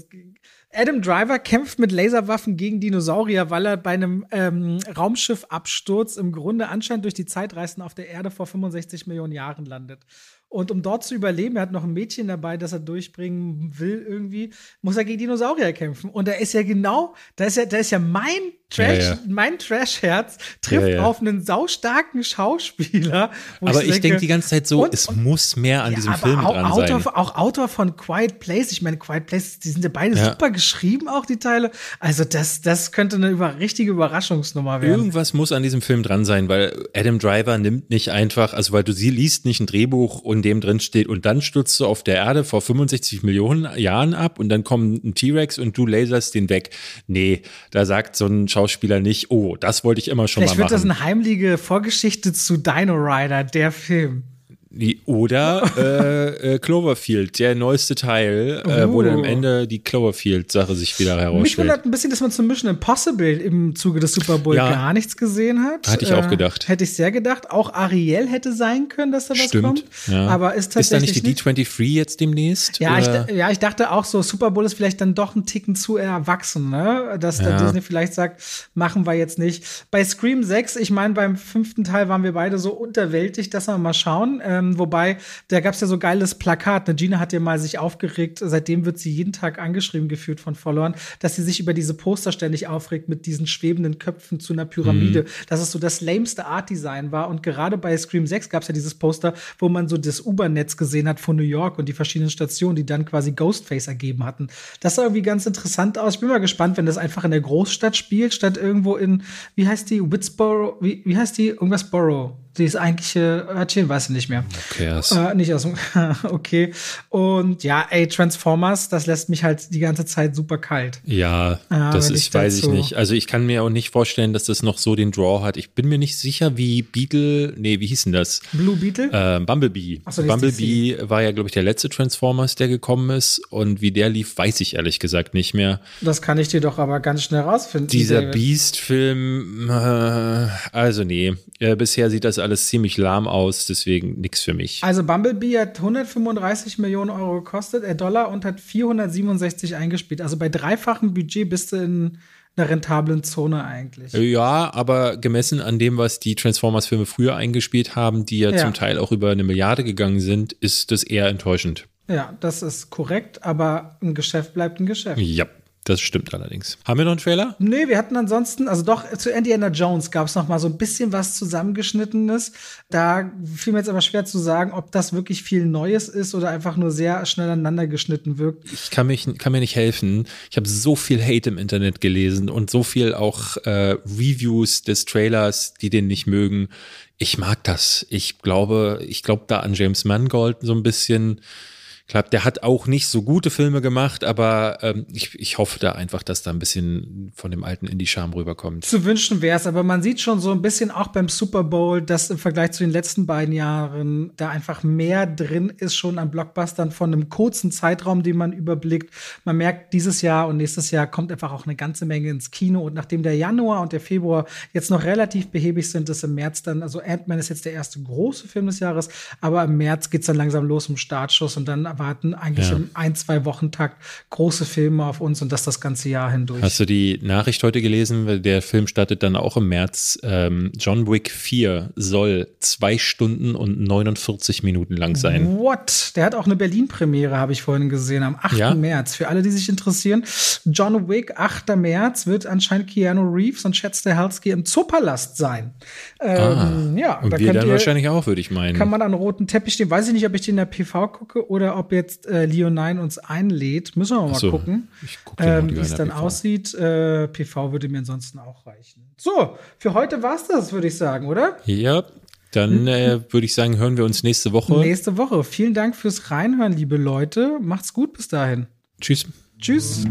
Adam Driver kämpft mit Laserwaffen gegen Dinosaurier, weil er bei einem ähm, Raumschiffabsturz im Grunde anscheinend durch die Zeitreisen auf der Erde vor 65 Millionen Jahren landet. Und um dort zu überleben, er hat noch ein Mädchen dabei, das er durchbringen will irgendwie, muss er gegen Dinosaurier kämpfen. Und da ist ja genau, da ist ja, da ist ja mein Trash, ja, ja. mein Trash-Herz trifft ja, auf einen saustarken Schauspieler. aber ich, ich denke die ganze Zeit so, und, es und, muss mehr an diesem Film auch, dran Autor, sein. Auch Autor von Quiet Place, ich meine, Quiet Place, die sind ja beide super geschrieben, auch die Teile. Also das, das könnte eine über, richtige Überraschungsnummer werden. Irgendwas muss an diesem Film dran sein, weil Adam Driver nimmt nicht einfach, also weil du sie liest nicht ein Drehbuch und dem drin steht und dann stürzt du auf der Erde vor 65 Millionen Jahren ab und dann kommt ein T-Rex und du laserst den weg. Nee, da sagt so ein Schauspieler nicht, oh, das wollte ich immer schon Vielleicht mal machen. Vielleicht wird das eine heimliche Vorgeschichte zu Dino Rider, der Film. Oder äh, äh, Cloverfield, der neueste Teil, uh. äh, wo dann am oh. Ende die Cloverfield-Sache sich wieder herausstellt. Mich wundert ein bisschen, dass man zum Mission Impossible im Zuge des Super Bowl ja. gar nichts gesehen hat. Hatte ich auch äh, gedacht. Hätte ich sehr gedacht. Auch Ariel hätte sein können, dass da was Stimmt. kommt. Ja. Aber ist tatsächlich. Ist da nicht die D23 jetzt demnächst? Ja ich, ja, ich dachte auch so, Super Bowl ist vielleicht dann doch ein Ticken zu erwachsen, ne? Dass ja. Disney vielleicht sagt, machen wir jetzt nicht. Bei Scream 6, ich meine, beim fünften Teil waren wir beide so unterwältigt, dass wir mal schauen. Ähm, ähm, wobei, da gab es ja so geiles Plakat. Ne? Gina hat ja mal sich aufgeregt, seitdem wird sie jeden Tag angeschrieben gefühlt von Followern, dass sie sich über diese Poster ständig aufregt mit diesen schwebenden Köpfen zu einer Pyramide. Mhm. Dass es so das lameste Art-Design war. Und gerade bei Scream 6 gab es ja dieses Poster, wo man so das U-Bahn-Netz gesehen hat von New York und die verschiedenen Stationen, die dann quasi Ghostface ergeben hatten. Das sah irgendwie ganz interessant aus. Ich bin mal gespannt, wenn das einfach in der Großstadt spielt, statt irgendwo in, wie heißt die, Witsboro, wie, wie heißt die? Irgendwas Borough das eigentliche Örtchen, weiß ich nicht mehr. Okay, äh, nicht aus dem, okay. Und ja, ey, Transformers, das lässt mich halt die ganze Zeit super kalt. Ja, äh, das ist, ich weiß ich nicht. Also ich kann mir auch nicht vorstellen, dass das noch so den Draw hat. Ich bin mir nicht sicher, wie Beetle, nee, wie hieß denn das? Blue Beetle? Äh, Bumblebee. So, Bumblebee war ja, glaube ich, der letzte Transformers, der gekommen ist. Und wie der lief, weiß ich ehrlich gesagt nicht mehr. Das kann ich dir doch aber ganz schnell rausfinden. Dieser Beast-Film, äh, also nee, äh, bisher sieht das alles ziemlich lahm aus, deswegen nichts für mich. Also Bumblebee hat 135 Millionen Euro gekostet, äh Dollar und hat 467 eingespielt. Also bei dreifachem Budget bist du in einer rentablen Zone eigentlich. Ja, aber gemessen an dem, was die Transformers-Filme früher eingespielt haben, die ja, ja, zum Teil auch über eine Milliarde gegangen sind, ist das eher enttäuschend. Ja, das ist korrekt, aber ein Geschäft bleibt ein Geschäft. Ja. Das stimmt allerdings. Haben wir noch einen Trailer? Nee, wir hatten ansonsten, also doch, zu Indiana Jones gab es noch mal so ein bisschen was Zusammengeschnittenes. Da fiel mir jetzt aber schwer zu sagen, ob das wirklich viel Neues ist oder einfach nur sehr schnell aneinander geschnitten wirkt. Ich kann, mich, kann mir nicht helfen. Ich habe so viel Hate im Internet gelesen und so viel auch äh, Reviews des Trailers, die den nicht mögen. Ich mag das. Ich glaube, ich glaube da an James Mangold so ein bisschen glaube, der hat auch nicht so gute Filme gemacht, aber ähm, ich, ich hoffe da einfach, dass da ein bisschen von dem alten Indie-Charme rüberkommt. Zu wünschen wäre es, aber man sieht schon so ein bisschen auch beim Super Bowl, dass im Vergleich zu den letzten beiden Jahren da einfach mehr drin ist, schon an Blockbustern von einem kurzen Zeitraum, den man überblickt. Man merkt, dieses Jahr und nächstes Jahr kommt einfach auch eine ganze Menge ins Kino. Und nachdem der Januar und der Februar jetzt noch relativ behäbig sind, ist im März dann, also Ant-Man ist jetzt der erste große Film des Jahres, aber im März geht's dann langsam los im Startschuss und dann erwarten eigentlich Ja. im ein, zwei Wochentakt große Filme auf uns und das das ganze Jahr hindurch. Hast du die Nachricht heute gelesen? Der Film startet dann auch im März. Ähm, John Wick 4 soll zwei Stunden und 49 Minuten lang sein. What? Der hat auch eine Berlin-Premiere, habe ich vorhin gesehen, am 8. Ja? März. Für alle, die sich interessieren, John Wick, 8. März, wird anscheinend Keanu Reeves und Chad Stahelski im Zoopalast sein. Ähm, ja, Ah. Und da wir dann ihr, wahrscheinlich auch, würde ich meinen. kann man an roten Teppich stehen. Weiß ich nicht, ob ich den in der PV gucke oder ob jetzt äh, Leonine uns einlädt. Müssen wir mal so. gucken, guck ähm, wie es dann PV. aussieht. Äh, PV würde mir ansonsten auch reichen. So, für heute war's das, würde ich sagen, oder? Ja, dann äh, würde ich sagen, hören wir uns nächste Woche. Nächste Woche. Vielen Dank fürs Reinhören, liebe Leute. Macht's gut bis dahin. Tschüss. Tschüss.